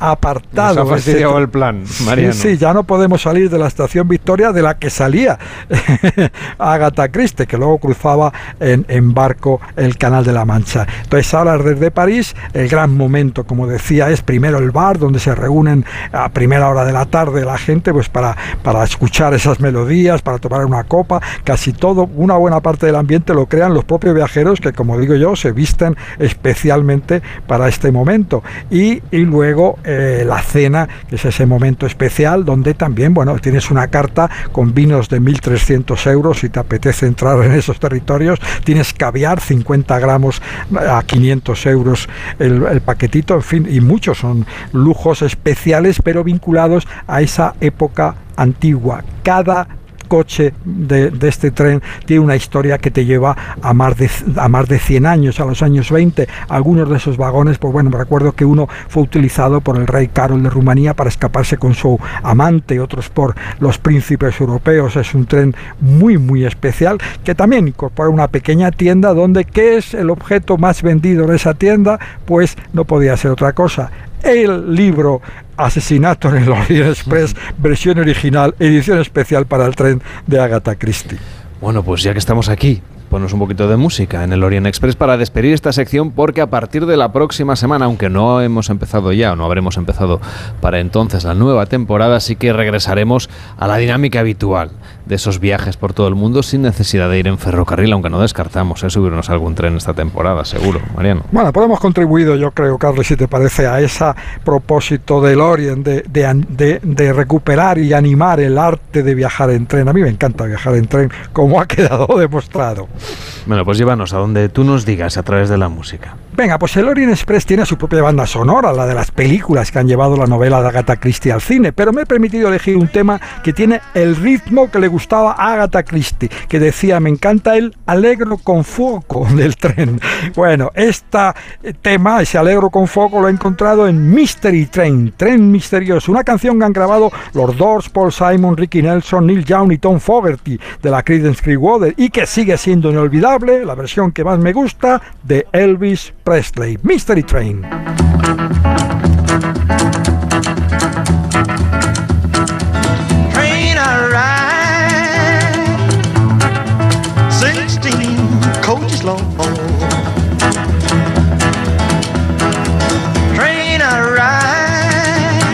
apartado. Nos ha fastidiado el plan, Mariano. Sí, sí, ya no podemos salir de la estación Victoria de la que salía [LAUGHS] Agatha Christie, que luego cruzaba en, en barco el Canal de la Mancha. Entonces ahora desde París, el gran momento, como decía, es primero el bar donde se reúnen a primera hora de la tarde la gente pues para, para escuchar esas melodías, para tomar una copa, casi todo, una buena parte del ambiente lo crean los propios viajeros que como digo yo se visten especialmente para este momento y, y luego eh, la cena, que es ese momento especial donde también, bueno, tienes una carta con vinos de 1.300 euros si te apetece entrar en esos territorios, tienes caviar 50 gramos a 500 euros el, el paquetito, en fin, y muchos son lujos especiales, pero vinculados a esa época antigua. Cada coche de, este tren tiene una historia que te lleva a más, de, a más de 100 años, a los años 20. Algunos de esos vagones, pues bueno, me recuerdo que uno fue utilizado por el rey Carol de Rumanía para escaparse con su amante, otros por los príncipes europeos. Es un tren muy, muy especial que también incorpora una pequeña tienda donde, ¿qué es el objeto más vendido de esa tienda? Pues no podía ser otra cosa el libro Asesinato en el Orient Express, versión original, edición especial para el tren de Agatha Christie. Bueno, pues ya que estamos aquí, ponnos un poquito de música en el Orient Express para despedir esta sección porque a partir de la próxima semana, aunque no hemos empezado ya o no habremos empezado para entonces la nueva temporada, sí que regresaremos a la dinámica habitual de esos viajes por todo el mundo sin necesidad de ir en ferrocarril, aunque no descartamos ¿eh? subirnos a algún tren esta temporada, seguro, Mariano. Bueno, pues hemos contribuido, yo creo, Carlos, si te parece, a ese propósito del Orient de, de, de, de recuperar y animar el arte de viajar en tren. A mí me encanta viajar en tren, como ha quedado [LAUGHS] demostrado. Bueno, pues llévanos a donde tú nos digas a través de la música. Venga, pues el Orient Express tiene su propia banda sonora, la de las películas que han llevado la novela de Agatha Christie al cine, pero me he permitido elegir un tema que tiene el ritmo que le gustaba a Agatha Christie, que decía, me encanta el alegro con foco [LAUGHS] del tren. Bueno, este tema, ese alegro con foco, lo he encontrado en Mystery Train, Tren Misterioso, una canción que han grabado los Doors, Paul Simon, Ricky Nelson, Neil Young y Tom Fogerty de la Creedence Clearwater y que sigue siendo inolvidable, la versión que más me gusta, de Elvis Presley, Mystery Train. Train I ride, 16 coaches long. Train I ride,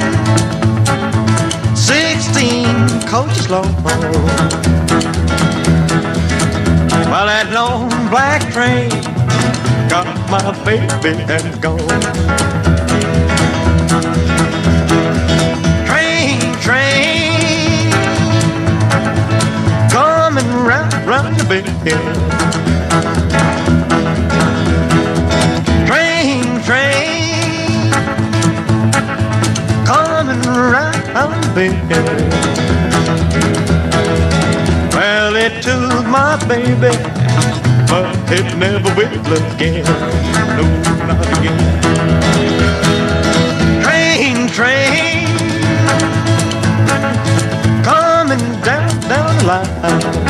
16 coaches long. Well, that long black train got my baby and gone. Train, train, coming round, round the bend. Train, train, coming round, the bend. It took my baby but it never will again. No, not again. Train, train, coming down, down the line.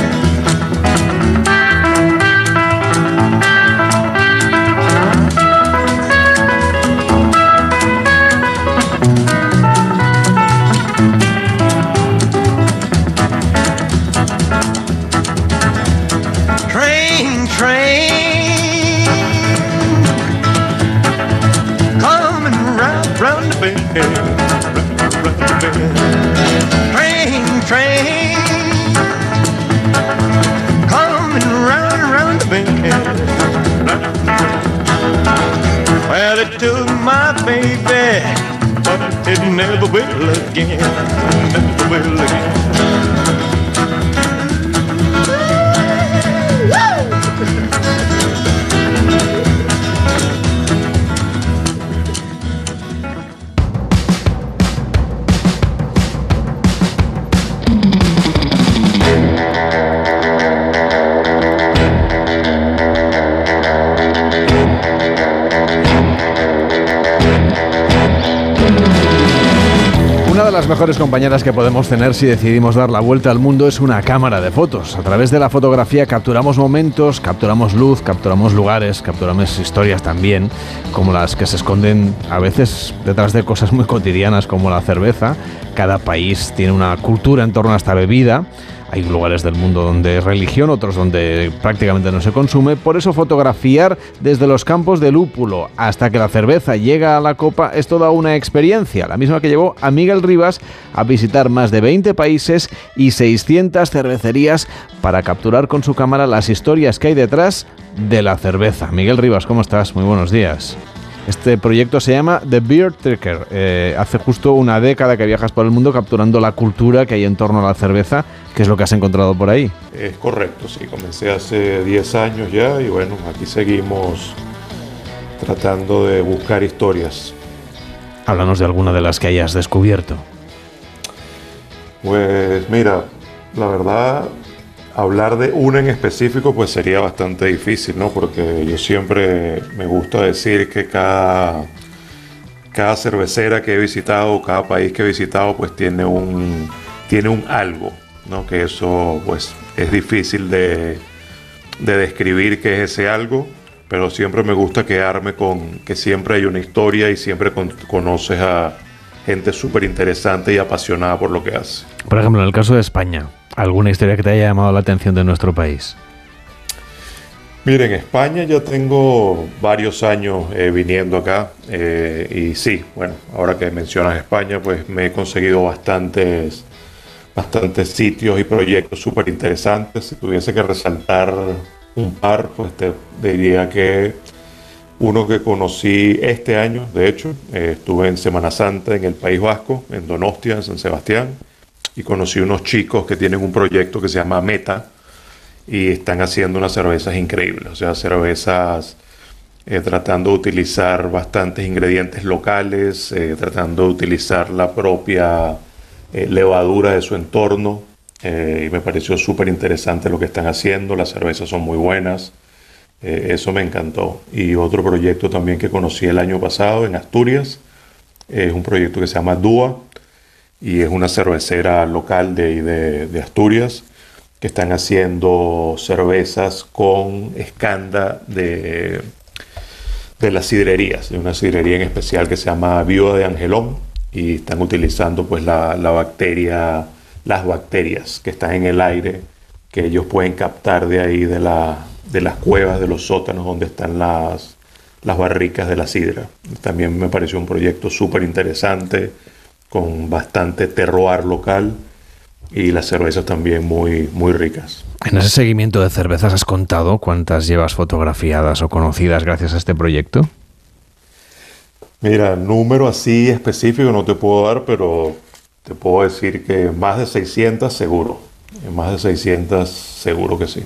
Train, train, coming round, round the bend. Well, it took my baby, but it never will again, never will again. Mejores compañeras que podemos tener si decidimos dar la vuelta al mundo es una cámara de fotos. A través de la fotografía capturamos momentos, capturamos luz, capturamos lugares, capturamos historias también, como las que se esconden a veces detrás de cosas muy cotidianas como la cerveza. Cada país tiene una cultura en torno a esta bebida. Hay lugares del mundo donde es religión, otros donde prácticamente no se consume. Por eso fotografiar desde los campos de lúpulo hasta que la cerveza llega a la copa es toda una experiencia, la misma que llevó a Miguel Rivas a visitar más de 20 países y 600 cervecerías para capturar con su cámara las historias que hay detrás de la cerveza. Miguel Rivas, ¿cómo estás? Muy buenos días. Este proyecto se llama The Beer Trekker. Eh, hace justo una década que viajas por el mundo capturando la cultura que hay en torno a la cerveza. ¿Qué es lo que has encontrado por ahí? Es correcto, sí. Comencé hace 10 años ya y bueno, aquí seguimos tratando de buscar historias. Háblanos de alguna de las que hayas descubierto. Pues mira, la verdad, hablar de una en específico pues sería bastante difícil, ¿no? Porque yo siempre me gusta decir que cada, cada cervecera que he visitado, cada país que he visitado pues tiene un, tiene un algo, ¿no? Que eso pues es difícil de, de describir qué es ese algo, pero siempre me gusta quedarme con que siempre hay una historia y siempre con- conoces a gente súper interesante y apasionada por lo que hace. Por ejemplo, en el caso de España, ¿alguna historia que te haya llamado la atención de nuestro país? Miren, en España ya tengo varios años eh, viniendo acá eh, y sí, bueno, ahora que mencionas España, pues me he conseguido bastantes, bastantes sitios y proyectos súper interesantes. Si tuviese que resaltar un par, pues te diría que uno que conocí este año, de hecho, eh, estuve en Semana Santa en el País Vasco, en Donostia, en San Sebastián, y conocí unos chicos que tienen un proyecto que se llama Meta, y están haciendo unas cervezas increíbles, o sea, cervezas eh, tratando de utilizar bastantes ingredientes locales, eh, tratando de utilizar la propia eh, levadura de su entorno, y me pareció súper interesante lo que están haciendo, las cervezas son muy buenas, eso me encantó. Y otro proyecto también que conocí el año pasado en Asturias, es un proyecto que se llama Dúa, y es una cervecera local de, de, de Asturias que están haciendo cervezas con escanda de, de las sidrerías, de una sidrería en especial que se llama Viuda de Angelón y están utilizando pues la, la bacteria, las bacterias que están en el aire que ellos pueden captar de ahí de, la, de las cuevas, de los sótanos donde están las, las barricas de la sidra. También me pareció un proyecto súper interesante con bastante terroir local y las cervezas también muy, muy ricas. En ese seguimiento de cervezas has contado cuántas llevas fotografiadas o conocidas gracias a este proyecto. Mira, número así específico no te puedo dar, pero te puedo decir que más de 600 seguro. Más de 600 seguro que sí.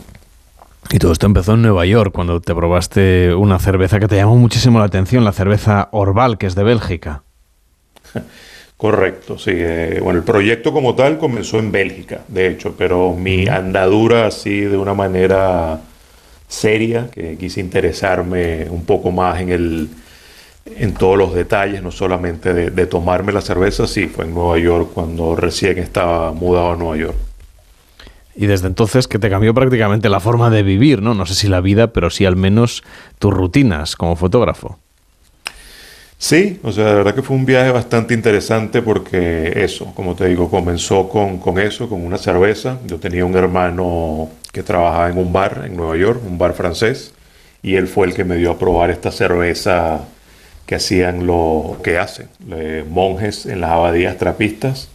Y todo esto empezó en Nueva York, cuando te probaste una cerveza que te llamó muchísimo la atención, la cerveza Orval, que es de Bélgica. [LAUGHS] Correcto, sí. eh, bueno, el proyecto como tal comenzó en Bélgica, de hecho, pero mi andadura así de una manera seria, que quise interesarme un poco más en el en todos los detalles, no solamente de, de tomarme la cerveza, sí, fue en Nueva York cuando recién estaba mudado a Nueva York. Y desde entonces que te cambió prácticamente la forma de vivir, ¿no? No sé si la vida, pero sí al menos tus rutinas como fotógrafo. Sí, o sea, de verdad que fue un viaje bastante interesante porque eso, como te digo, comenzó con, con eso, con una cerveza. Yo tenía un hermano que trabajaba en un bar en Nueva York, un bar francés, y él fue el que me dio a probar esta cerveza que hacían lo que hacen, eh, monjes en las abadías trapistas,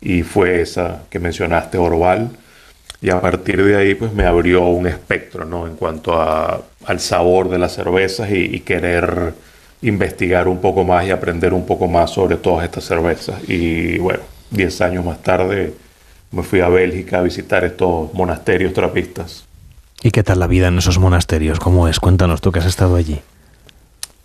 y fue esa que mencionaste, Orval. Y a partir de ahí, pues me abrió un espectro, ¿no? En cuanto al sabor de las cervezas y, y querer investigar un poco más y aprender un poco más sobre todas estas cervezas. Y bueno, 10 años más tarde me fui a Bélgica a visitar estos monasterios trapistas. ¿Y qué tal la vida en esos monasterios? ¿Cómo es? Cuéntanos tú que has estado allí.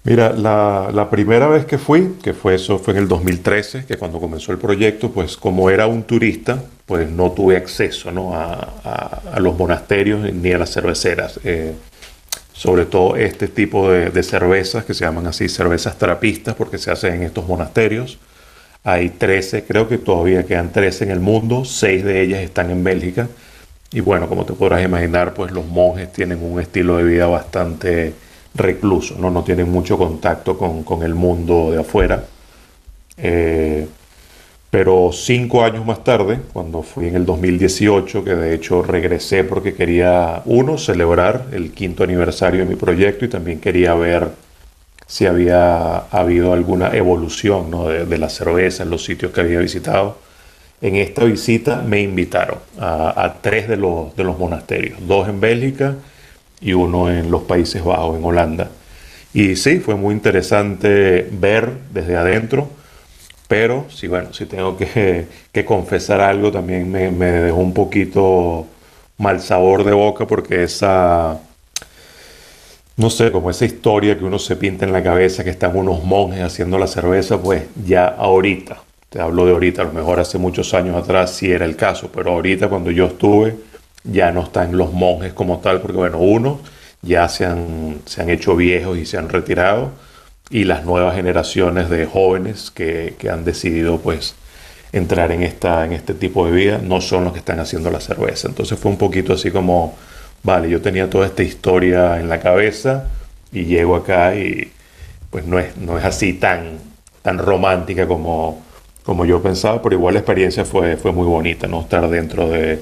Mira, la, la primera vez que fui, que fue eso, fue en el 2013, que cuando comenzó el proyecto, pues como era un turista, pues no tuve acceso ¿no? A, a- a los monasterios ni a las cerveceras. Eh, sobre todo este tipo de, cervezas que se llaman así cervezas trapistas porque se hacen en estos monasterios. Hay 13, creo que todavía quedan 13 en el mundo, 6 de ellas están en Bélgica. Y bueno, como te podrás imaginar, pues los monjes tienen un estilo de vida bastante recluso, no, no tienen mucho contacto con, con el mundo de afuera. Eh, Pero cinco años más tarde, cuando fui en el 2018, que de hecho regresé porque quería, uno, celebrar el quinto aniversario de mi proyecto y también quería ver si había habido alguna evolución de, de la cerveza en los sitios que había visitado. En esta visita me invitaron a, tres de los monasterios, dos en Bélgica y uno en los Países Bajos, en Holanda. Y sí, fue muy interesante ver desde adentro, pero sí, bueno, si tengo que, [LAUGHS] que confesar algo, también me, me dejó un poquito mal sabor de boca porque esa, no sé, como esa historia que uno se pinta en la cabeza que están unos monjes haciendo la cerveza, pues ya ahorita, te hablo de ahorita, a lo mejor hace muchos años atrás sí era el caso, pero ahorita cuando yo estuve ya no están los monjes como tal, porque bueno, uno ya se han, se han hecho viejos y se han retirado, y las nuevas generaciones de jóvenes que, que han decidido pues entrar en, esta, en este tipo de vida no son los que están haciendo la cerveza. Entonces fue un poquito así como vale, yo tenía toda esta historia en la cabeza y llego acá y pues no es, no es así tan, tan romántica como, como yo pensaba, pero igual la experiencia fue, fue muy bonita, ¿no? Estar dentro de,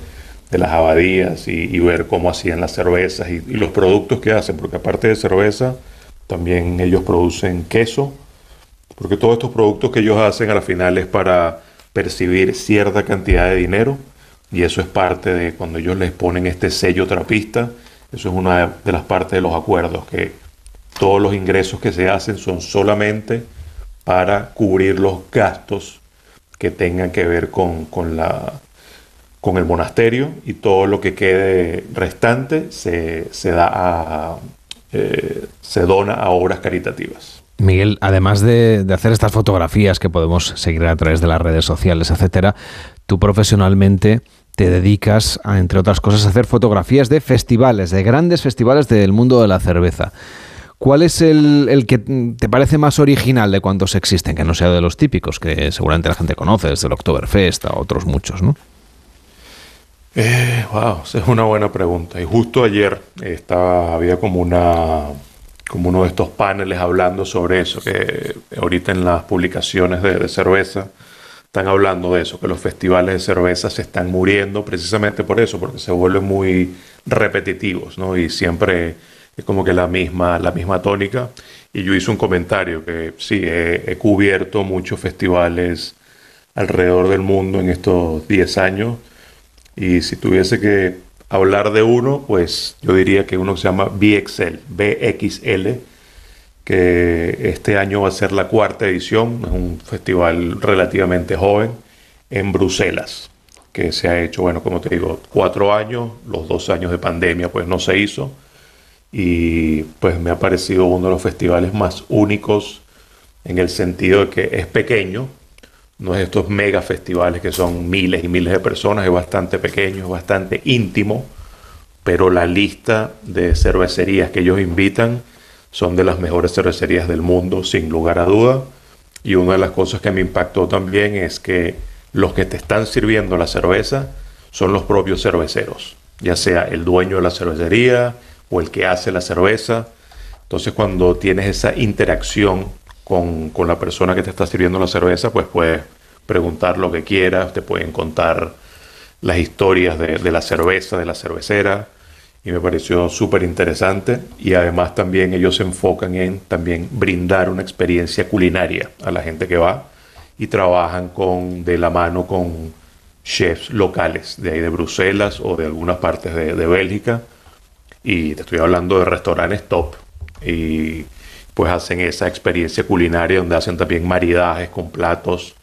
de las abadías y, y, ver cómo hacían las cervezas y, y, los productos que hacen, porque aparte de cerveza, también ellos producen queso, porque todos estos productos que ellos hacen a la final es para percibir cierta cantidad de dinero y eso es parte de cuando ellos les ponen este sello trapista, eso es una de las partes de los acuerdos, que todos los ingresos que se hacen son solamente para cubrir los gastos que tengan que ver con, con, la, con el monasterio y todo lo que quede restante se, se da a, eh, se dona a obras caritativas. Miguel, además de, hacer estas fotografías que podemos seguir a través de las redes sociales, etcétera, tú profesionalmente te dedicas, a, entre otras cosas, a hacer fotografías de festivales, de grandes festivales del mundo de la cerveza. ¿Cuál es el, el, que te parece más original de cuantos existen, que no sea de los típicos, que seguramente la gente conoce, desde el Oktoberfest a otros muchos, ¿no? Eh, wow, esa es una buena pregunta. Y justo ayer estaba, había como una como uno de estos paneles hablando sobre eso, que ahorita en las publicaciones de, de cerveza están hablando de eso, que los festivales de cerveza se están muriendo precisamente por eso, porque se vuelven muy repetitivos, ¿no? Y siempre es como que la misma, la misma tónica. Y yo hice un comentario que sí, he, he cubierto muchos festivales alrededor del mundo en estos 10 años. Y si tuviese que hablar de uno, pues yo diría que uno se llama BXL, BXL, que este año va a ser la cuarta edición, es un festival relativamente joven en Bruselas, que se ha hecho, bueno, como te digo, cuatro años, los dos años de pandemia pues no se hizo, y pues me ha parecido uno de los festivales más únicos en el sentido de que es pequeño, no es estos mega festivales que son miles y miles de personas, es bastante pequeño, es bastante íntimo, pero la lista de cervecerías que ellos invitan son de las mejores cervecerías del mundo, sin lugar a duda. Y una de las cosas que me impactó también es que los que te están sirviendo la cerveza son los propios cerveceros, ya sea el dueño de la cervecería o el que hace la cerveza. Entonces cuando tienes esa interacción con, con, la persona que te está sirviendo la cerveza, pues puedes preguntar lo que quieras, te pueden contar las historias de, de la cerveza, de la cervecera, y me pareció súper interesante y además también ellos se enfocan en también brindar una experiencia culinaria a la gente que va y trabajan con, de la mano con chefs locales de ahí de Bruselas o de algunas partes de, de Bélgica. Y te estoy hablando de restaurantes top. Y pues hacen esa experiencia culinaria donde hacen también maridajes con platos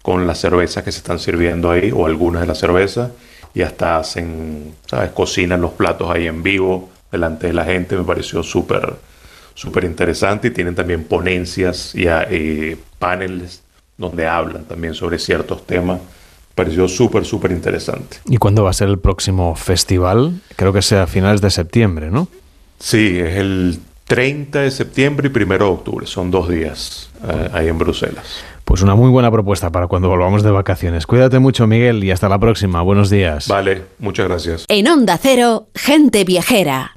con las cervezas que se están sirviendo ahí o algunas de las cervezas y hasta hacen, ¿sabes? Cocinan los platos ahí en vivo delante de la gente. Me pareció súper, súper interesante y tienen también ponencias y, y paneles donde hablan también sobre ciertos temas. Me pareció súper, súper interesante. ¿Y cuándo va a ser el próximo festival? Creo que sea a finales de septiembre, ¿no? Sí, es el 30 de septiembre y 1 de octubre. Son dos días eh, ahí en Bruselas. Pues una muy buena propuesta para cuando volvamos de vacaciones. Cuídate mucho, Miguel, y hasta la próxima. Buenos días. Vale, muchas gracias. En Onda Cero, gente viajera.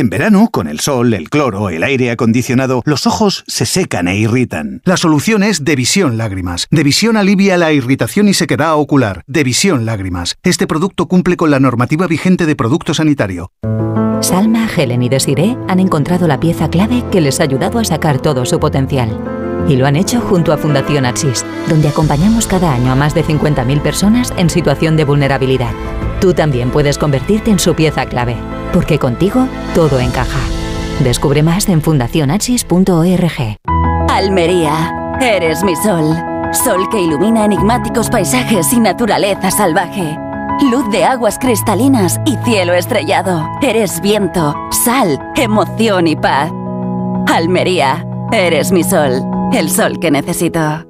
En verano, con el sol, el cloro, el aire acondicionado, los ojos se secan e irritan. La solución es Devisión Lágrimas. Devisión alivia la irritación y sequedad ocular. Devisión Lágrimas. Este producto cumple con la normativa vigente de producto sanitario. Salma, Helen y Desiree han encontrado la pieza clave que les ha ayudado a sacar todo su potencial. Y lo han hecho junto a Fundación Axis, donde acompañamos cada año a más de 50.000 personas en situación de vulnerabilidad. Tú también puedes convertirte en su pieza clave, porque contigo todo encaja. Descubre más en fundacionachis.org. Almería, eres mi sol. Sol que ilumina enigmáticos paisajes y naturaleza salvaje. Luz de aguas cristalinas y cielo estrellado. Eres viento, sal, emoción y paz. Almería, eres mi sol. El sol que necesito.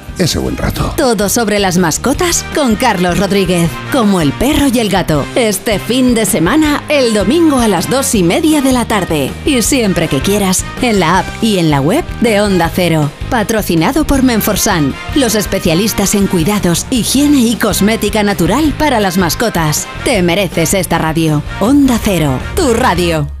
ese buen rato. Todo sobre las mascotas con Carlos Rodríguez. Como el perro y el gato. Este fin de semana, el domingo a las dos y media de la tarde. Y siempre que quieras, en la app y en la web de Onda Cero. Patrocinado por Menforsan, los especialistas en cuidados, higiene y cosmética natural para las mascotas. Te mereces esta radio. Onda Cero, tu radio.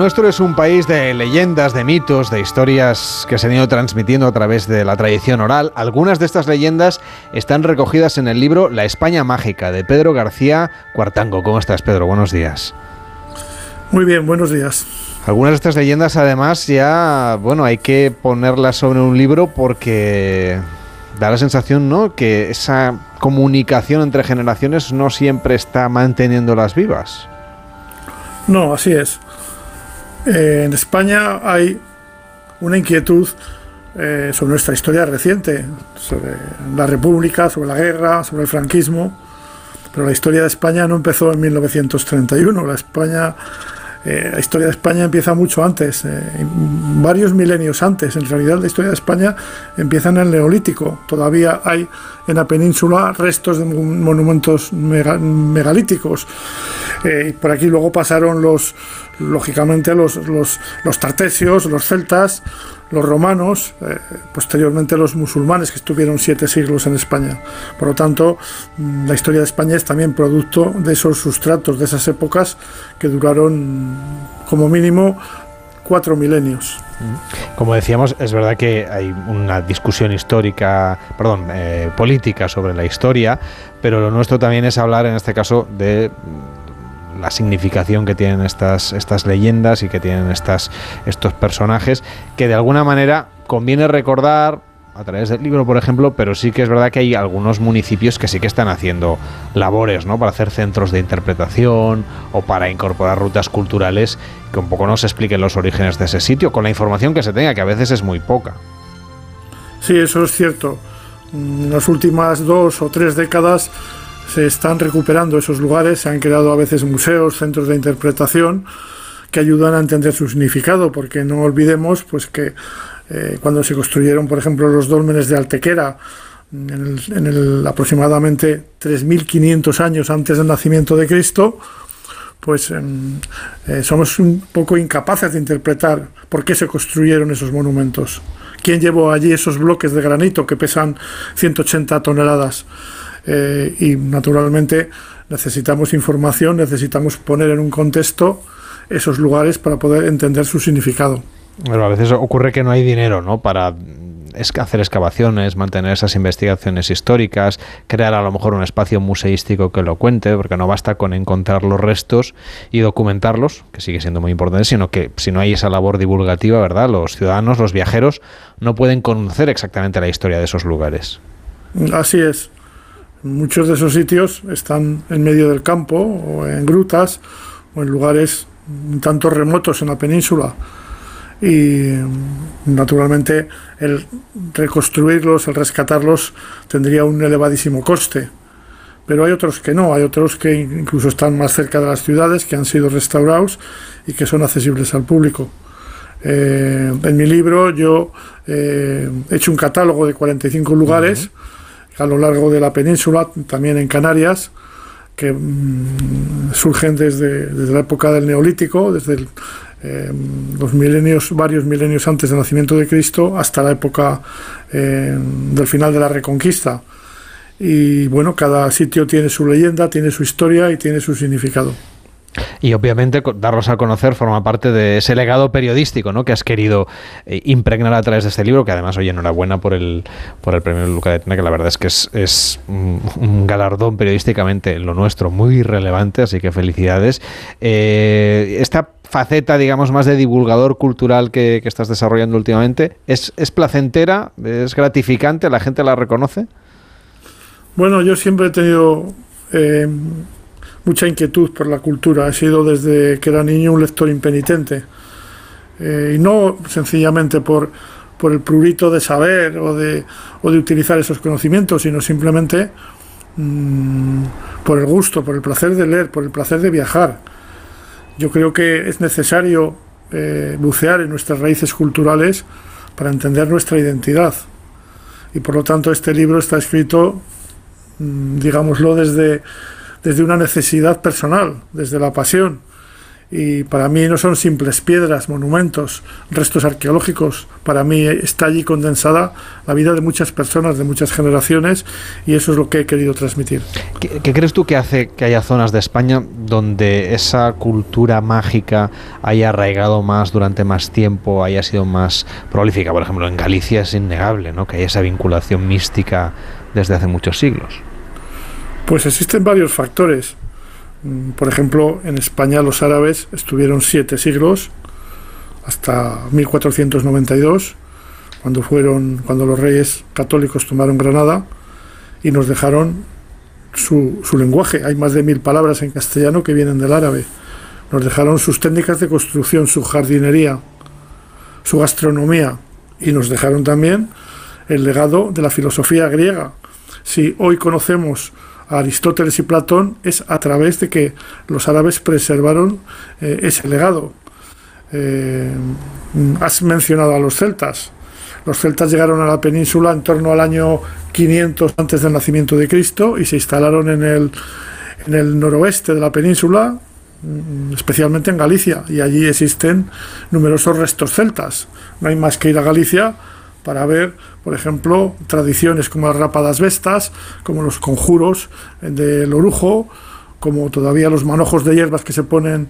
Nuestro es un país de leyendas, de mitos, de historias que se han ido transmitiendo a través de la tradición oral. Algunas de estas leyendas están recogidas en el libro La España Mágica de Pedro García Cuartango. ¿Cómo estás, Pedro? Buenos días. Muy bien, buenos días. Algunas de estas leyendas, además, ya, bueno, hay que ponerlas sobre un libro porque da la sensación, ¿no?, que esa comunicación entre generaciones no siempre está manteniéndolas vivas. No, así es. Eh, en España hay una inquietud eh, sobre nuestra historia reciente, sobre la República, sobre la guerra, sobre el franquismo, pero la historia de España no empezó en 1931, la España Eh, la historia de España empieza mucho antes, eh, varios milenios antes. En realidad la historia de España empieza en el Neolítico. Todavía hay en la península restos de monumentos megalíticos. Eh, por aquí luego pasaron los, lógicamente, los, los, tartesios, los celtas, los romanos, eh, posteriormente los musulmanes que estuvieron siete siglos en España. Por lo tanto, mm, la historia de España es también producto de esos sustratos, de esas épocas que duraron como mínimo cuatro milenios. Como decíamos, es verdad que hay una discusión histórica, perdón, eh, política sobre la historia, pero lo nuestro también es hablar, en este caso, de la significación que tienen estas, estas leyendas y que tienen estas, estos personajes, que de alguna manera conviene recordar a través del libro, por ejemplo, pero sí que es verdad que hay algunos municipios que sí que están haciendo labores, ¿no? Para hacer centros de interpretación o para incorporar rutas culturales que un poco nos expliquen los orígenes de ese sitio, con la información que se tenga, que a veces es muy poca. Sí, eso es cierto. En las últimas dos o tres décadas se están recuperando esos lugares, se han creado a veces museos, centros de interpretación que ayudan a entender su significado, porque no olvidemos pues que eh, cuando se construyeron, por ejemplo, los dólmenes de Altequera, en, el, aproximadamente 3.500 años antes del nacimiento de Cristo, pues em, eh, somos un poco incapaces de interpretar por qué se construyeron esos monumentos. ¿Quién llevó allí esos bloques de granito que pesan 180 toneladas? Eh, y naturalmente necesitamos información, necesitamos poner en un contexto esos lugares para poder entender su significado. Pero a veces ocurre que no hay dinero, ¿no? Para hacer excavaciones, mantener esas investigaciones históricas, crear a lo mejor un espacio museístico que lo cuente, porque no basta con encontrar los restos y documentarlos, que sigue siendo muy importante, sino que si no hay esa labor divulgativa, ¿verdad? Los ciudadanos, los viajeros, no pueden conocer exactamente la historia de esos lugares. Así es. Muchos de esos sitios están en medio del campo o en grutas o en lugares un tanto remotos en la península y naturalmente el reconstruirlos, el rescatarlos tendría un elevadísimo coste. Pero hay otros que no, hay otros que incluso están más cerca de las ciudades, que han sido restaurados y que son accesibles al público. Eh, en mi libro yo eh, he hecho un catálogo de 45 lugares a lo largo de la península, también en Canarias, que mm, surgen desde, la época del Neolítico, desde eh, los milenios, varios milenios antes del nacimiento de Cristo, hasta la época eh, del final de la Reconquista. Y bueno, cada sitio tiene su leyenda, tiene su historia y tiene su significado. Y obviamente darlos a conocer forma parte de ese legado periodístico ¿no? que has querido eh, impregnar a través de este libro, que además, oye, enhorabuena por el, por el premio Luca de Tena, que la verdad es que es, un, galardón periodísticamente lo nuestro muy relevante, así que felicidades. Eh, esta faceta, digamos, más de divulgador cultural que, estás desarrollando últimamente, ¿es, ¿es placentera? ¿Es gratificante? ¿La gente la reconoce? Bueno, yo siempre he tenido... Eh, mucha inquietud por la cultura. He sido desde que era niño un lector impenitente. Eh, y no sencillamente por, por el prurito de saber o de, o de utilizar esos conocimientos, sino simplemente mm, por el gusto, por el placer de leer, por el placer de viajar. Yo creo que es necesario eh, bucear en nuestras raíces culturales para entender nuestra identidad. Y por lo tanto este libro está escrito, mm, digámoslo, desde desde una necesidad personal, desde la pasión. Y para mí no son simples piedras, monumentos, restos arqueológicos. Para mí está allí condensada la vida de muchas personas, de muchas generaciones, y eso es lo que he querido transmitir. ¿Qué, crees tú que hace que haya zonas de España donde esa cultura mágica haya arraigado más durante más tiempo, haya sido más prolífica? Por ejemplo, en Galicia es innegable ¿no? que hay esa vinculación mística desde hace muchos siglos. Pues existen varios factores. Mm, por ejemplo, en España los árabes estuvieron siete siglos, hasta 1492, cuando, fueron, cuando los reyes católicos tomaron Granada y nos dejaron su, su lenguaje. Hay más de mil palabras en castellano que vienen del árabe. Nos dejaron sus técnicas de construcción, su jardinería, su gastronomía y nos dejaron también el legado de la filosofía griega. Si hoy conocemos Aristóteles y Platón es a través de que los árabes preservaron eh, ese legado. Eh, has mencionado a los celtas. Los celtas llegaron a la península en torno al año 500 antes del nacimiento de Cristo y se instalaron en el, en el noroeste de la península, mm, especialmente en Galicia, y allí existen numerosos restos celtas. No hay más que ir a Galicia para ver, por ejemplo, tradiciones como las rápadas vestas, como los conjuros del orujo, como todavía los manojos de hierbas que se ponen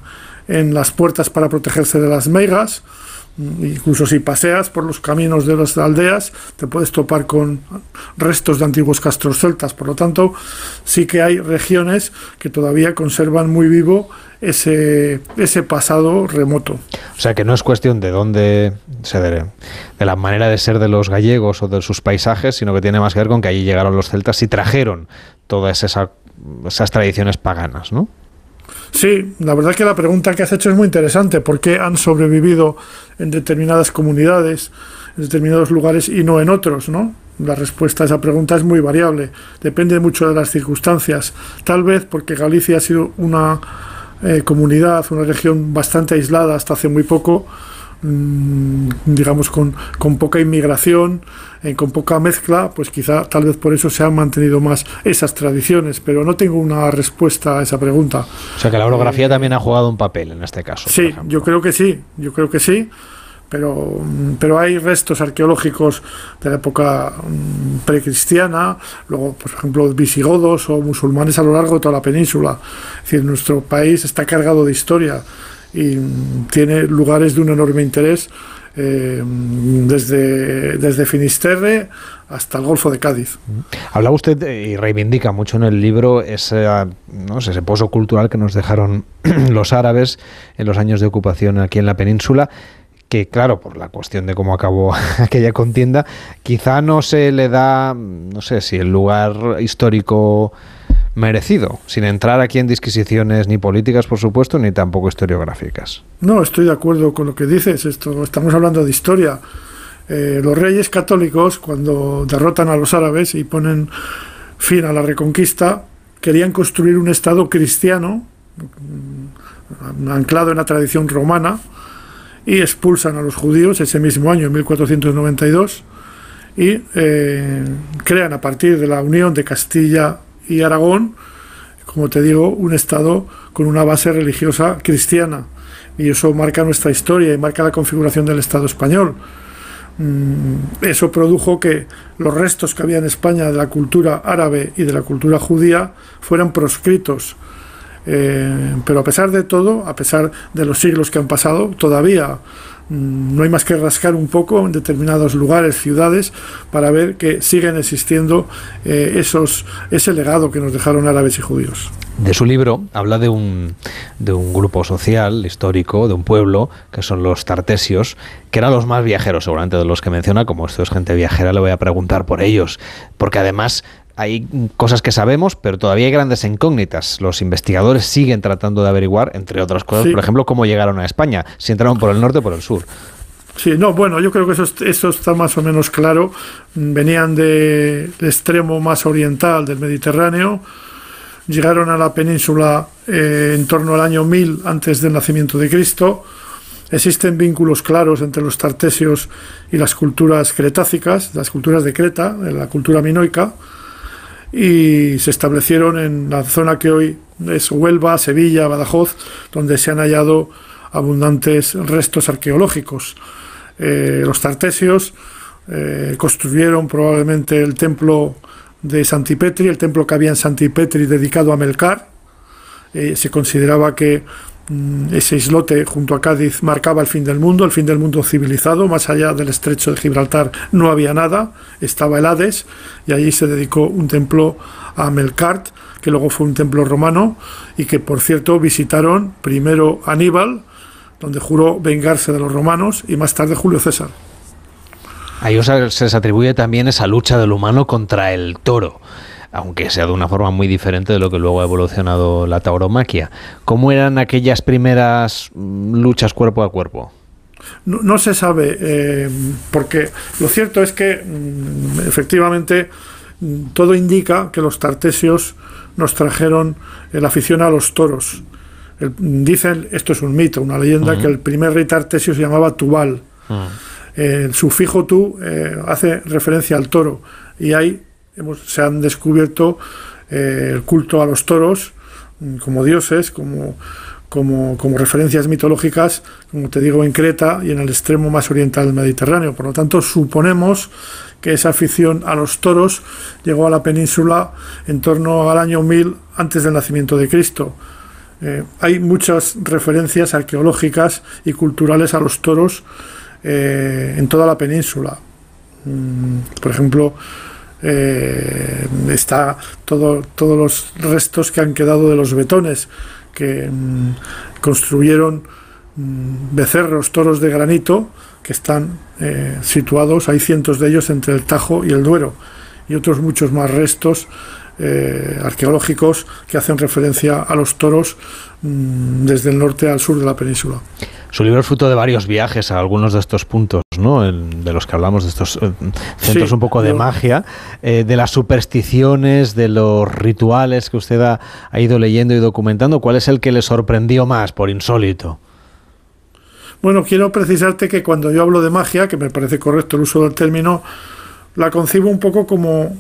en las puertas para protegerse de las meigas. Incluso si paseas por los caminos de las aldeas, te puedes topar con restos de antiguos castros celtas. Por lo tanto, sí que hay regiones que todavía conservan muy vivo ese, ese pasado remoto. O sea que no es cuestión de dónde, se de, la manera de ser de los gallegos o de sus paisajes, sino que tiene más que ver con que allí llegaron los celtas y trajeron todas esas, esas tradiciones paganas, ¿no? Sí, la verdad que la pregunta que has hecho es muy interesante. ¿Por qué han sobrevivido en determinadas comunidades, en determinados lugares y no en otros? ¿no? La respuesta a esa pregunta es muy variable. Depende mucho de las circunstancias. Tal vez porque Galicia ha sido una eh, comunidad, una región bastante aislada hasta hace muy poco, digamos, con, con, poca inmigración, eh, con poca mezcla, pues quizá tal vez por eso se han mantenido más esas tradiciones, pero no tengo una respuesta a esa pregunta. O sea que la orografía eh, también ha jugado un papel en este caso. Sí, yo creo que sí, yo creo que sí. Pero, pero hay restos arqueológicos de la época mm, precristiana, luego, por ejemplo, visigodos o musulmanes a lo largo de toda la península. Es decir, nuestro país está cargado de historia y tiene lugares de un enorme interés eh, desde, desde Finisterre hasta el Golfo de Cádiz. Habla usted y reivindica mucho en el libro ese, ¿no? ese pozo cultural que nos dejaron [CLEARS THROAT] los árabes en los años de ocupación aquí en la península que claro, por la cuestión de cómo acabó [LAUGHS] aquella contienda, quizá no se le da, no sé si el lugar histórico merecido, sin entrar aquí en disquisiciones ni políticas, por supuesto, ni tampoco historiográficas. No, estoy de acuerdo con lo que dices, esto estamos hablando de historia. Eh, los reyes católicos, cuando derrotan a los árabes y ponen fin a la reconquista, querían construir un Estado cristiano, mm, anclado en la tradición romana, y expulsan a los judíos ese mismo año, en 1492, y eh, crean a partir de la unión de Castilla y Aragón, como te digo, un Estado con una base religiosa cristiana. Y eso marca nuestra historia y marca la configuración del Estado español. Mm, eso produjo que los restos que había en España de la cultura árabe y de la cultura judía fueran proscritos eh, pero a pesar de todo, a pesar de los siglos que han pasado, todavía no hay más que rascar un poco en determinados lugares, ciudades, para ver que siguen existiendo eh, esos, ese legado que nos dejaron árabes y judíos. De su libro habla de un, de un grupo social histórico, de un pueblo, que son los tartesios, que eran los más viajeros, seguramente de los que menciona. Como esto es gente viajera, le voy a preguntar por ellos, porque además hay cosas que sabemos, pero todavía hay grandes incógnitas. Los investigadores siguen tratando de averiguar, entre otras cosas, por ejemplo, cómo llegaron a España, si entraron por el norte o por el sur. Sí, no, bueno, yo creo que eso, eso está más o menos claro. Venían del extremo más oriental del Mediterráneo, llegaron a la península eh, en torno al año 1000 antes del nacimiento de Cristo. Existen vínculos claros entre los tartesios y las culturas cretácicas, las culturas de Creta, la cultura minoica y se establecieron en la zona que hoy es Huelva, Sevilla, Badajoz, donde se han hallado abundantes restos arqueológicos. Eh, los tartesios eh, construyeron probablemente el templo de Santipetri, el templo que había en Santipetri dedicado a Melcar. Eh, se consideraba que ese islote junto a Cádiz marcaba el fin del mundo, el fin del mundo civilizado, más allá del estrecho de Gibraltar no había nada, estaba el Hades y allí se dedicó un templo a Melkart, que luego fue un templo romano y que por cierto visitaron primero Aníbal, donde juró vengarse de los romanos, y más tarde Julio César. A ellos se les atribuye también esa lucha del humano contra el toro aunque sea de una forma muy diferente de lo que luego ha evolucionado la tauromaquia. ¿Cómo eran aquellas primeras mm, luchas cuerpo a cuerpo? No, se sabe, eh, porque lo cierto es que mm, efectivamente mm, todo indica que los tartesios nos trajeron la afición a los toros. dicen, esto es un mito, una leyenda, que el primer rey tartesio se llamaba Tubal. el sufijo tu hace referencia al toro y se han descubierto el culto a los toros mm, como dioses, como como, referencias mitológicas, como te digo, en Creta y en el extremo más oriental del Mediterráneo. Por lo tanto, suponemos que esa afición a los toros llegó a la península en torno al año 1000 antes del nacimiento de Cristo. Eh, hay muchas referencias arqueológicas y culturales a los toros eh, en toda la península. Mm, por ejemplo, eh, está todo, todos los restos que han quedado de los betones que mm, construyeron mm, becerros, toros de granito, que están eh, situados, hay cientos de ellos entre el Tajo y el Duero, y otros muchos más restos eh, arqueológicos que hacen referencia a los toros mm, desde el norte al sur de la península. Su libro es fruto de varios viajes a algunos de estos puntos, ¿no? de los que hablamos, de estos eh, centros un poco de magia, eh, de las supersticiones, de los rituales que usted ha, ido leyendo y documentando. ¿Cuál es el que le sorprendió más por insólito? Bueno, quiero precisarte que cuando yo hablo de magia, que me parece correcto el uso del término, la concibo un poco como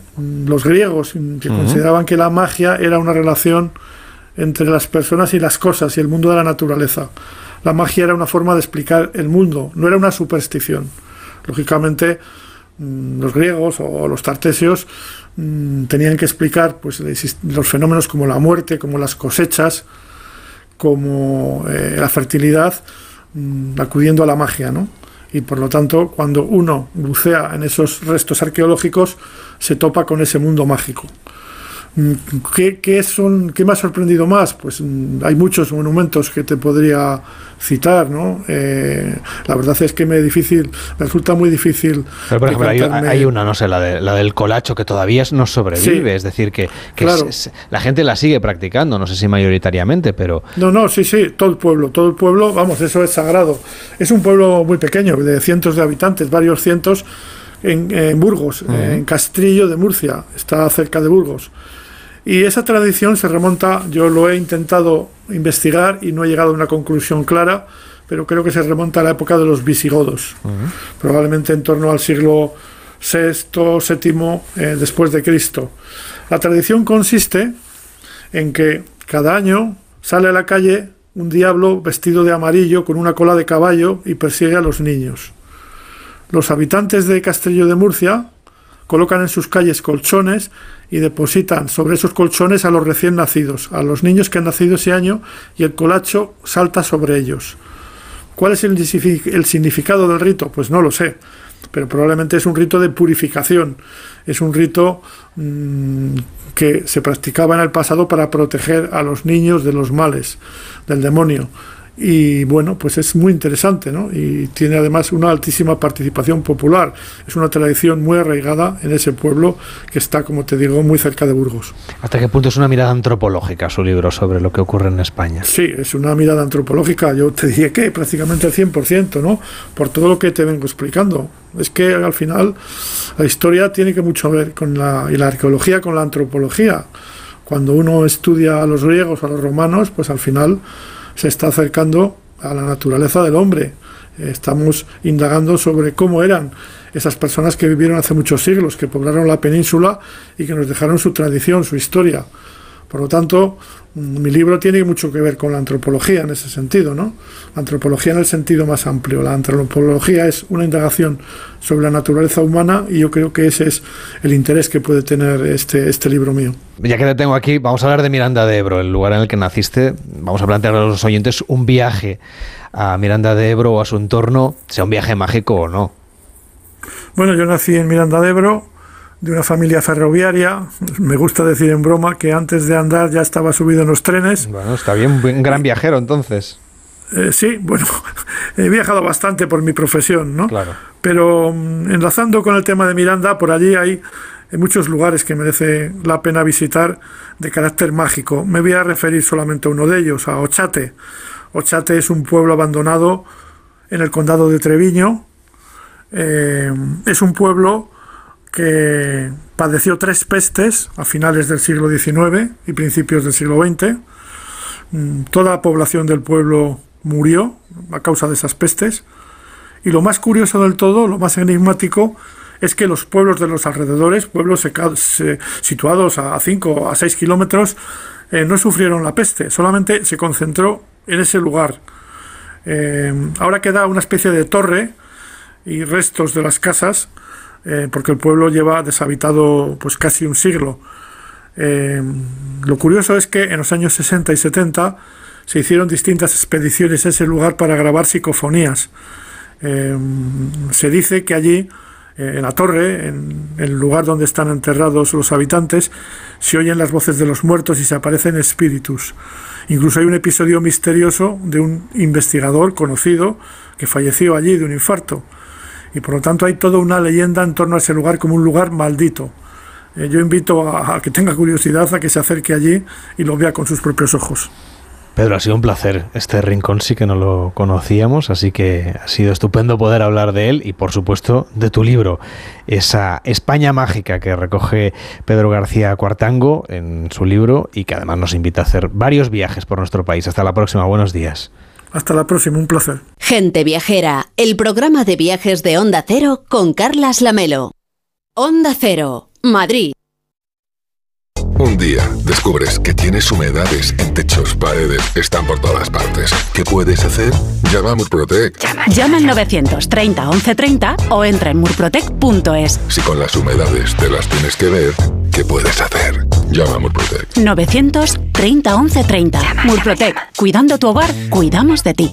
los griegos, que consideraban que la magia era una relación entre las personas y las cosas y el mundo de la naturaleza la magia era una forma de explicar el mundo, no era una superstición. Lógicamente, mm, los griegos o los tartesios mm, tenían que explicar pues, los fenómenos como la muerte, como las cosechas, como eh, la fertilidad, mm, acudiendo a la magia, ¿no? Y por lo tanto, cuando uno bucea en esos restos arqueológicos, se topa con ese mundo mágico. ¿Qué, son, ¿Qué me ha sorprendido más? Pues hay muchos monumentos que te podría citar, ¿no? Eh, la verdad es que me difícil, me resulta muy difícil. Pero por ejemplo, hay, una, no sé, la, de, la del colacho que todavía no sobrevive, es decir, que, la gente la sigue practicando, no sé si mayoritariamente, pero... No, no, sí, sí, todo el pueblo, todo el pueblo, vamos, eso es sagrado. Es un pueblo muy pequeño, de cientos de habitantes, varios cientos, en, Burgos, en Castrillo de Murcia, está cerca de Burgos. Y esa tradición se remonta, yo lo he intentado investigar y no he llegado a una conclusión clara, pero creo que se remonta a la época de los visigodos, probablemente en torno al siglo VI, VII eh, después de Cristo. La tradición consiste en que cada año sale a la calle un diablo vestido de amarillo con una cola de caballo y persigue a los niños. Los habitantes de Castillo de Murcia colocan en sus calles colchones y depositan sobre esos colchones a los recién nacidos, a los niños que han nacido ese año y el colacho salta sobre ellos. ¿Cuál es el, significado del rito? Pues no lo sé, pero probablemente es un rito de purificación, es un rito mm, que se practicaba en el pasado para proteger a los niños de los males, del demonio y bueno, pues es muy interesante, ¿no? Y tiene además una altísima participación popular. Es una tradición muy arraigada en ese pueblo que está, como te digo, muy cerca de Burgos. ¿Hasta qué punto es una mirada antropológica su libro sobre lo que ocurre en España? Sí, es una mirada antropológica. Yo te diría que prácticamente el 100%, ¿no? Por todo lo que te vengo explicando. Es que al final la historia tiene que mucho ver con la, y la arqueología con la antropología. Cuando uno estudia a los griegos a los romanos, pues al final se está acercando a la naturaleza del hombre. Estamos indagando sobre cómo eran esas personas que vivieron hace muchos siglos, que poblaron la península y que nos dejaron su tradición, su historia. Por lo tanto, mi libro tiene mucho que ver con la antropología en ese sentido, ¿no? La antropología en el sentido más amplio. La antropología es una indagación sobre la naturaleza humana y yo creo que ese es el interés que puede tener este, este libro mío. Ya que te tengo aquí, vamos a hablar de Miranda de Ebro, el lugar en el que naciste. Vamos a plantear a los oyentes un viaje a Miranda de Ebro o a su entorno, sea un viaje mágico o no. Bueno, yo nací en Miranda de Ebro, de una familia ferroviaria. Me gusta decir en broma que antes de andar ya estaba subido en los trenes. Bueno, está bien, un gran viajero entonces. Eh, sí, bueno, [LAUGHS] he viajado bastante por mi profesión, ¿no? Claro. Pero mm, enlazando con el tema de Miranda, por allí hay muchos lugares que merece la pena visitar de carácter mágico. Me voy a referir solamente a uno de ellos, a Ochate. Ochate es un pueblo abandonado en el condado de Treviño. Eh, es un pueblo que padeció tres pestes a finales del siglo XIX y principios del siglo XX. Mm, Toda la población del pueblo murió a causa de esas pestes. Y lo más curioso del todo, lo más enigmático, es que los pueblos de los alrededores, pueblos situados a 5 a 6 kilómetros, eh, no sufrieron la peste, solamente se concentró en ese lugar. Eh, ahora queda una especie de torre y restos de las casas, eh, porque el pueblo lleva deshabitado pues casi un siglo. Eh, lo curioso es que en los años 60 y 70 se hicieron distintas expediciones a ese lugar para grabar psicofonías. Eh, se dice que allí, en la torre, en el lugar donde están enterrados los habitantes, se oyen las voces de los muertos y se aparecen espíritus. Incluso hay un episodio misterioso de un investigador conocido que falleció allí de un infarto. Y por lo tanto hay toda una leyenda en torno a ese lugar como un lugar maldito. Eh, yo invito a, a que tenga curiosidad, a que se acerque allí y lo vea con sus propios ojos. Pedro, ha sido un placer. Este rincón sí que no lo conocíamos, así que ha sido estupendo poder hablar de él y, por supuesto, de tu libro, esa España mágica que recoge Pedro García Cuartango en su libro y que además nos invita a hacer varios viajes por nuestro país. Hasta la próxima. Buenos días. Hasta la próxima, un placer. Gente Viajera, el programa de viajes de Onda Cero con Carlas Lamelo. Onda Cero, Madrid. Un día descubres que tienes humedades en techos, paredes, están por todas partes. ¿Qué puedes hacer? Llama a Murprotec. Llama al 930 1130 o entra en murprotec.es. Si con las humedades te las tienes que ver, ¿qué puedes hacer? Llama a Murprotec. 930 1130. Murprotec. Cuidando tu hogar, cuidamos de ti.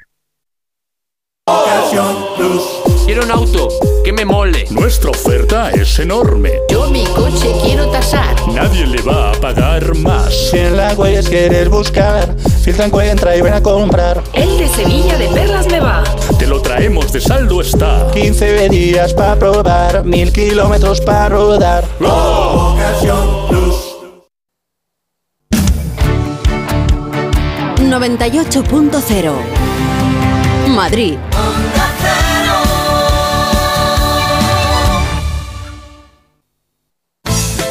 Quiero un auto que me mole. Nuestra oferta es enorme. Yo mi coche quiero tasar. Nadie le va a pagar más. Si en la huellas quieres buscar, filtra, encuentra y ven a comprar. El de Sevilla de Perlas me va. Te lo traemos de saldo está. 15 días para probar, mil kilómetros para rodar. Ocasión Plus. 98.0 Madrid.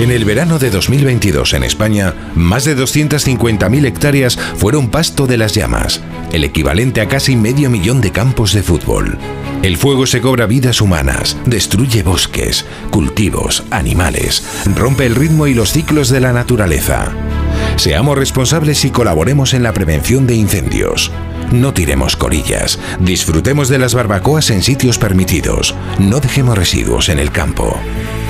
En el verano de 2022 en España, más de 250.000 hectáreas fueron pasto de las llamas, el equivalente a casi medio millón de campos de fútbol. El fuego se cobra vidas humanas, destruye bosques, cultivos, animales, rompe el ritmo y los ciclos de la naturaleza. Seamos responsables y colaboremos en la prevención de incendios. No tiremos corillas, disfrutemos de las barbacoas en sitios permitidos, no dejemos residuos en el campo.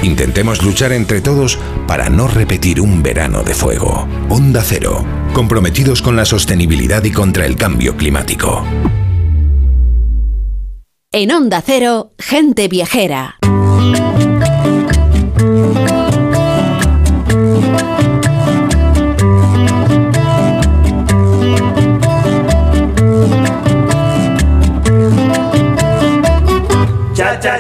Intentemos luchar entre todos para no repetir un verano de fuego. Onda Cero, comprometidos con la sostenibilidad y contra el cambio climático. En Onda Cero, gente viajera. Cha cha cha.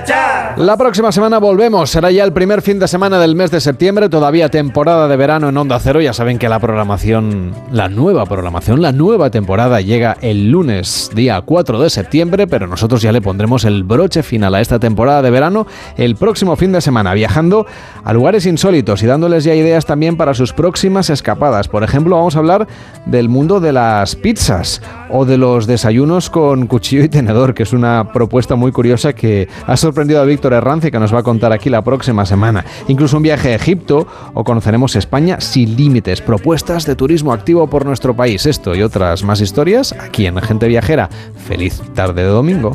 La próxima semana volvemos. Será ya el primer fin de semana del mes de septiembre, todavía temporada de verano en Onda Cero. Ya saben que la programación, la nueva programación, la nueva temporada llega el lunes, día 4 de septiembre, pero nosotros ya le pondremos el broche final a esta temporada de verano el próximo fin de semana, viajando a lugares insólitos y dándoles ya ideas también para sus próximas escapadas. Por ejemplo, vamos a hablar del mundo de las pizzas o de los desayunos con cuchillo y tenedor, que es una propuesta muy curiosa que ha sorprendido a Víctor que nos va a contar aquí la próxima semana. Incluso un viaje a Egipto o conoceremos España sin límites. Propuestas de turismo activo por nuestro país. Esto y otras más historias aquí en Gente Viajera. Feliz tarde de domingo.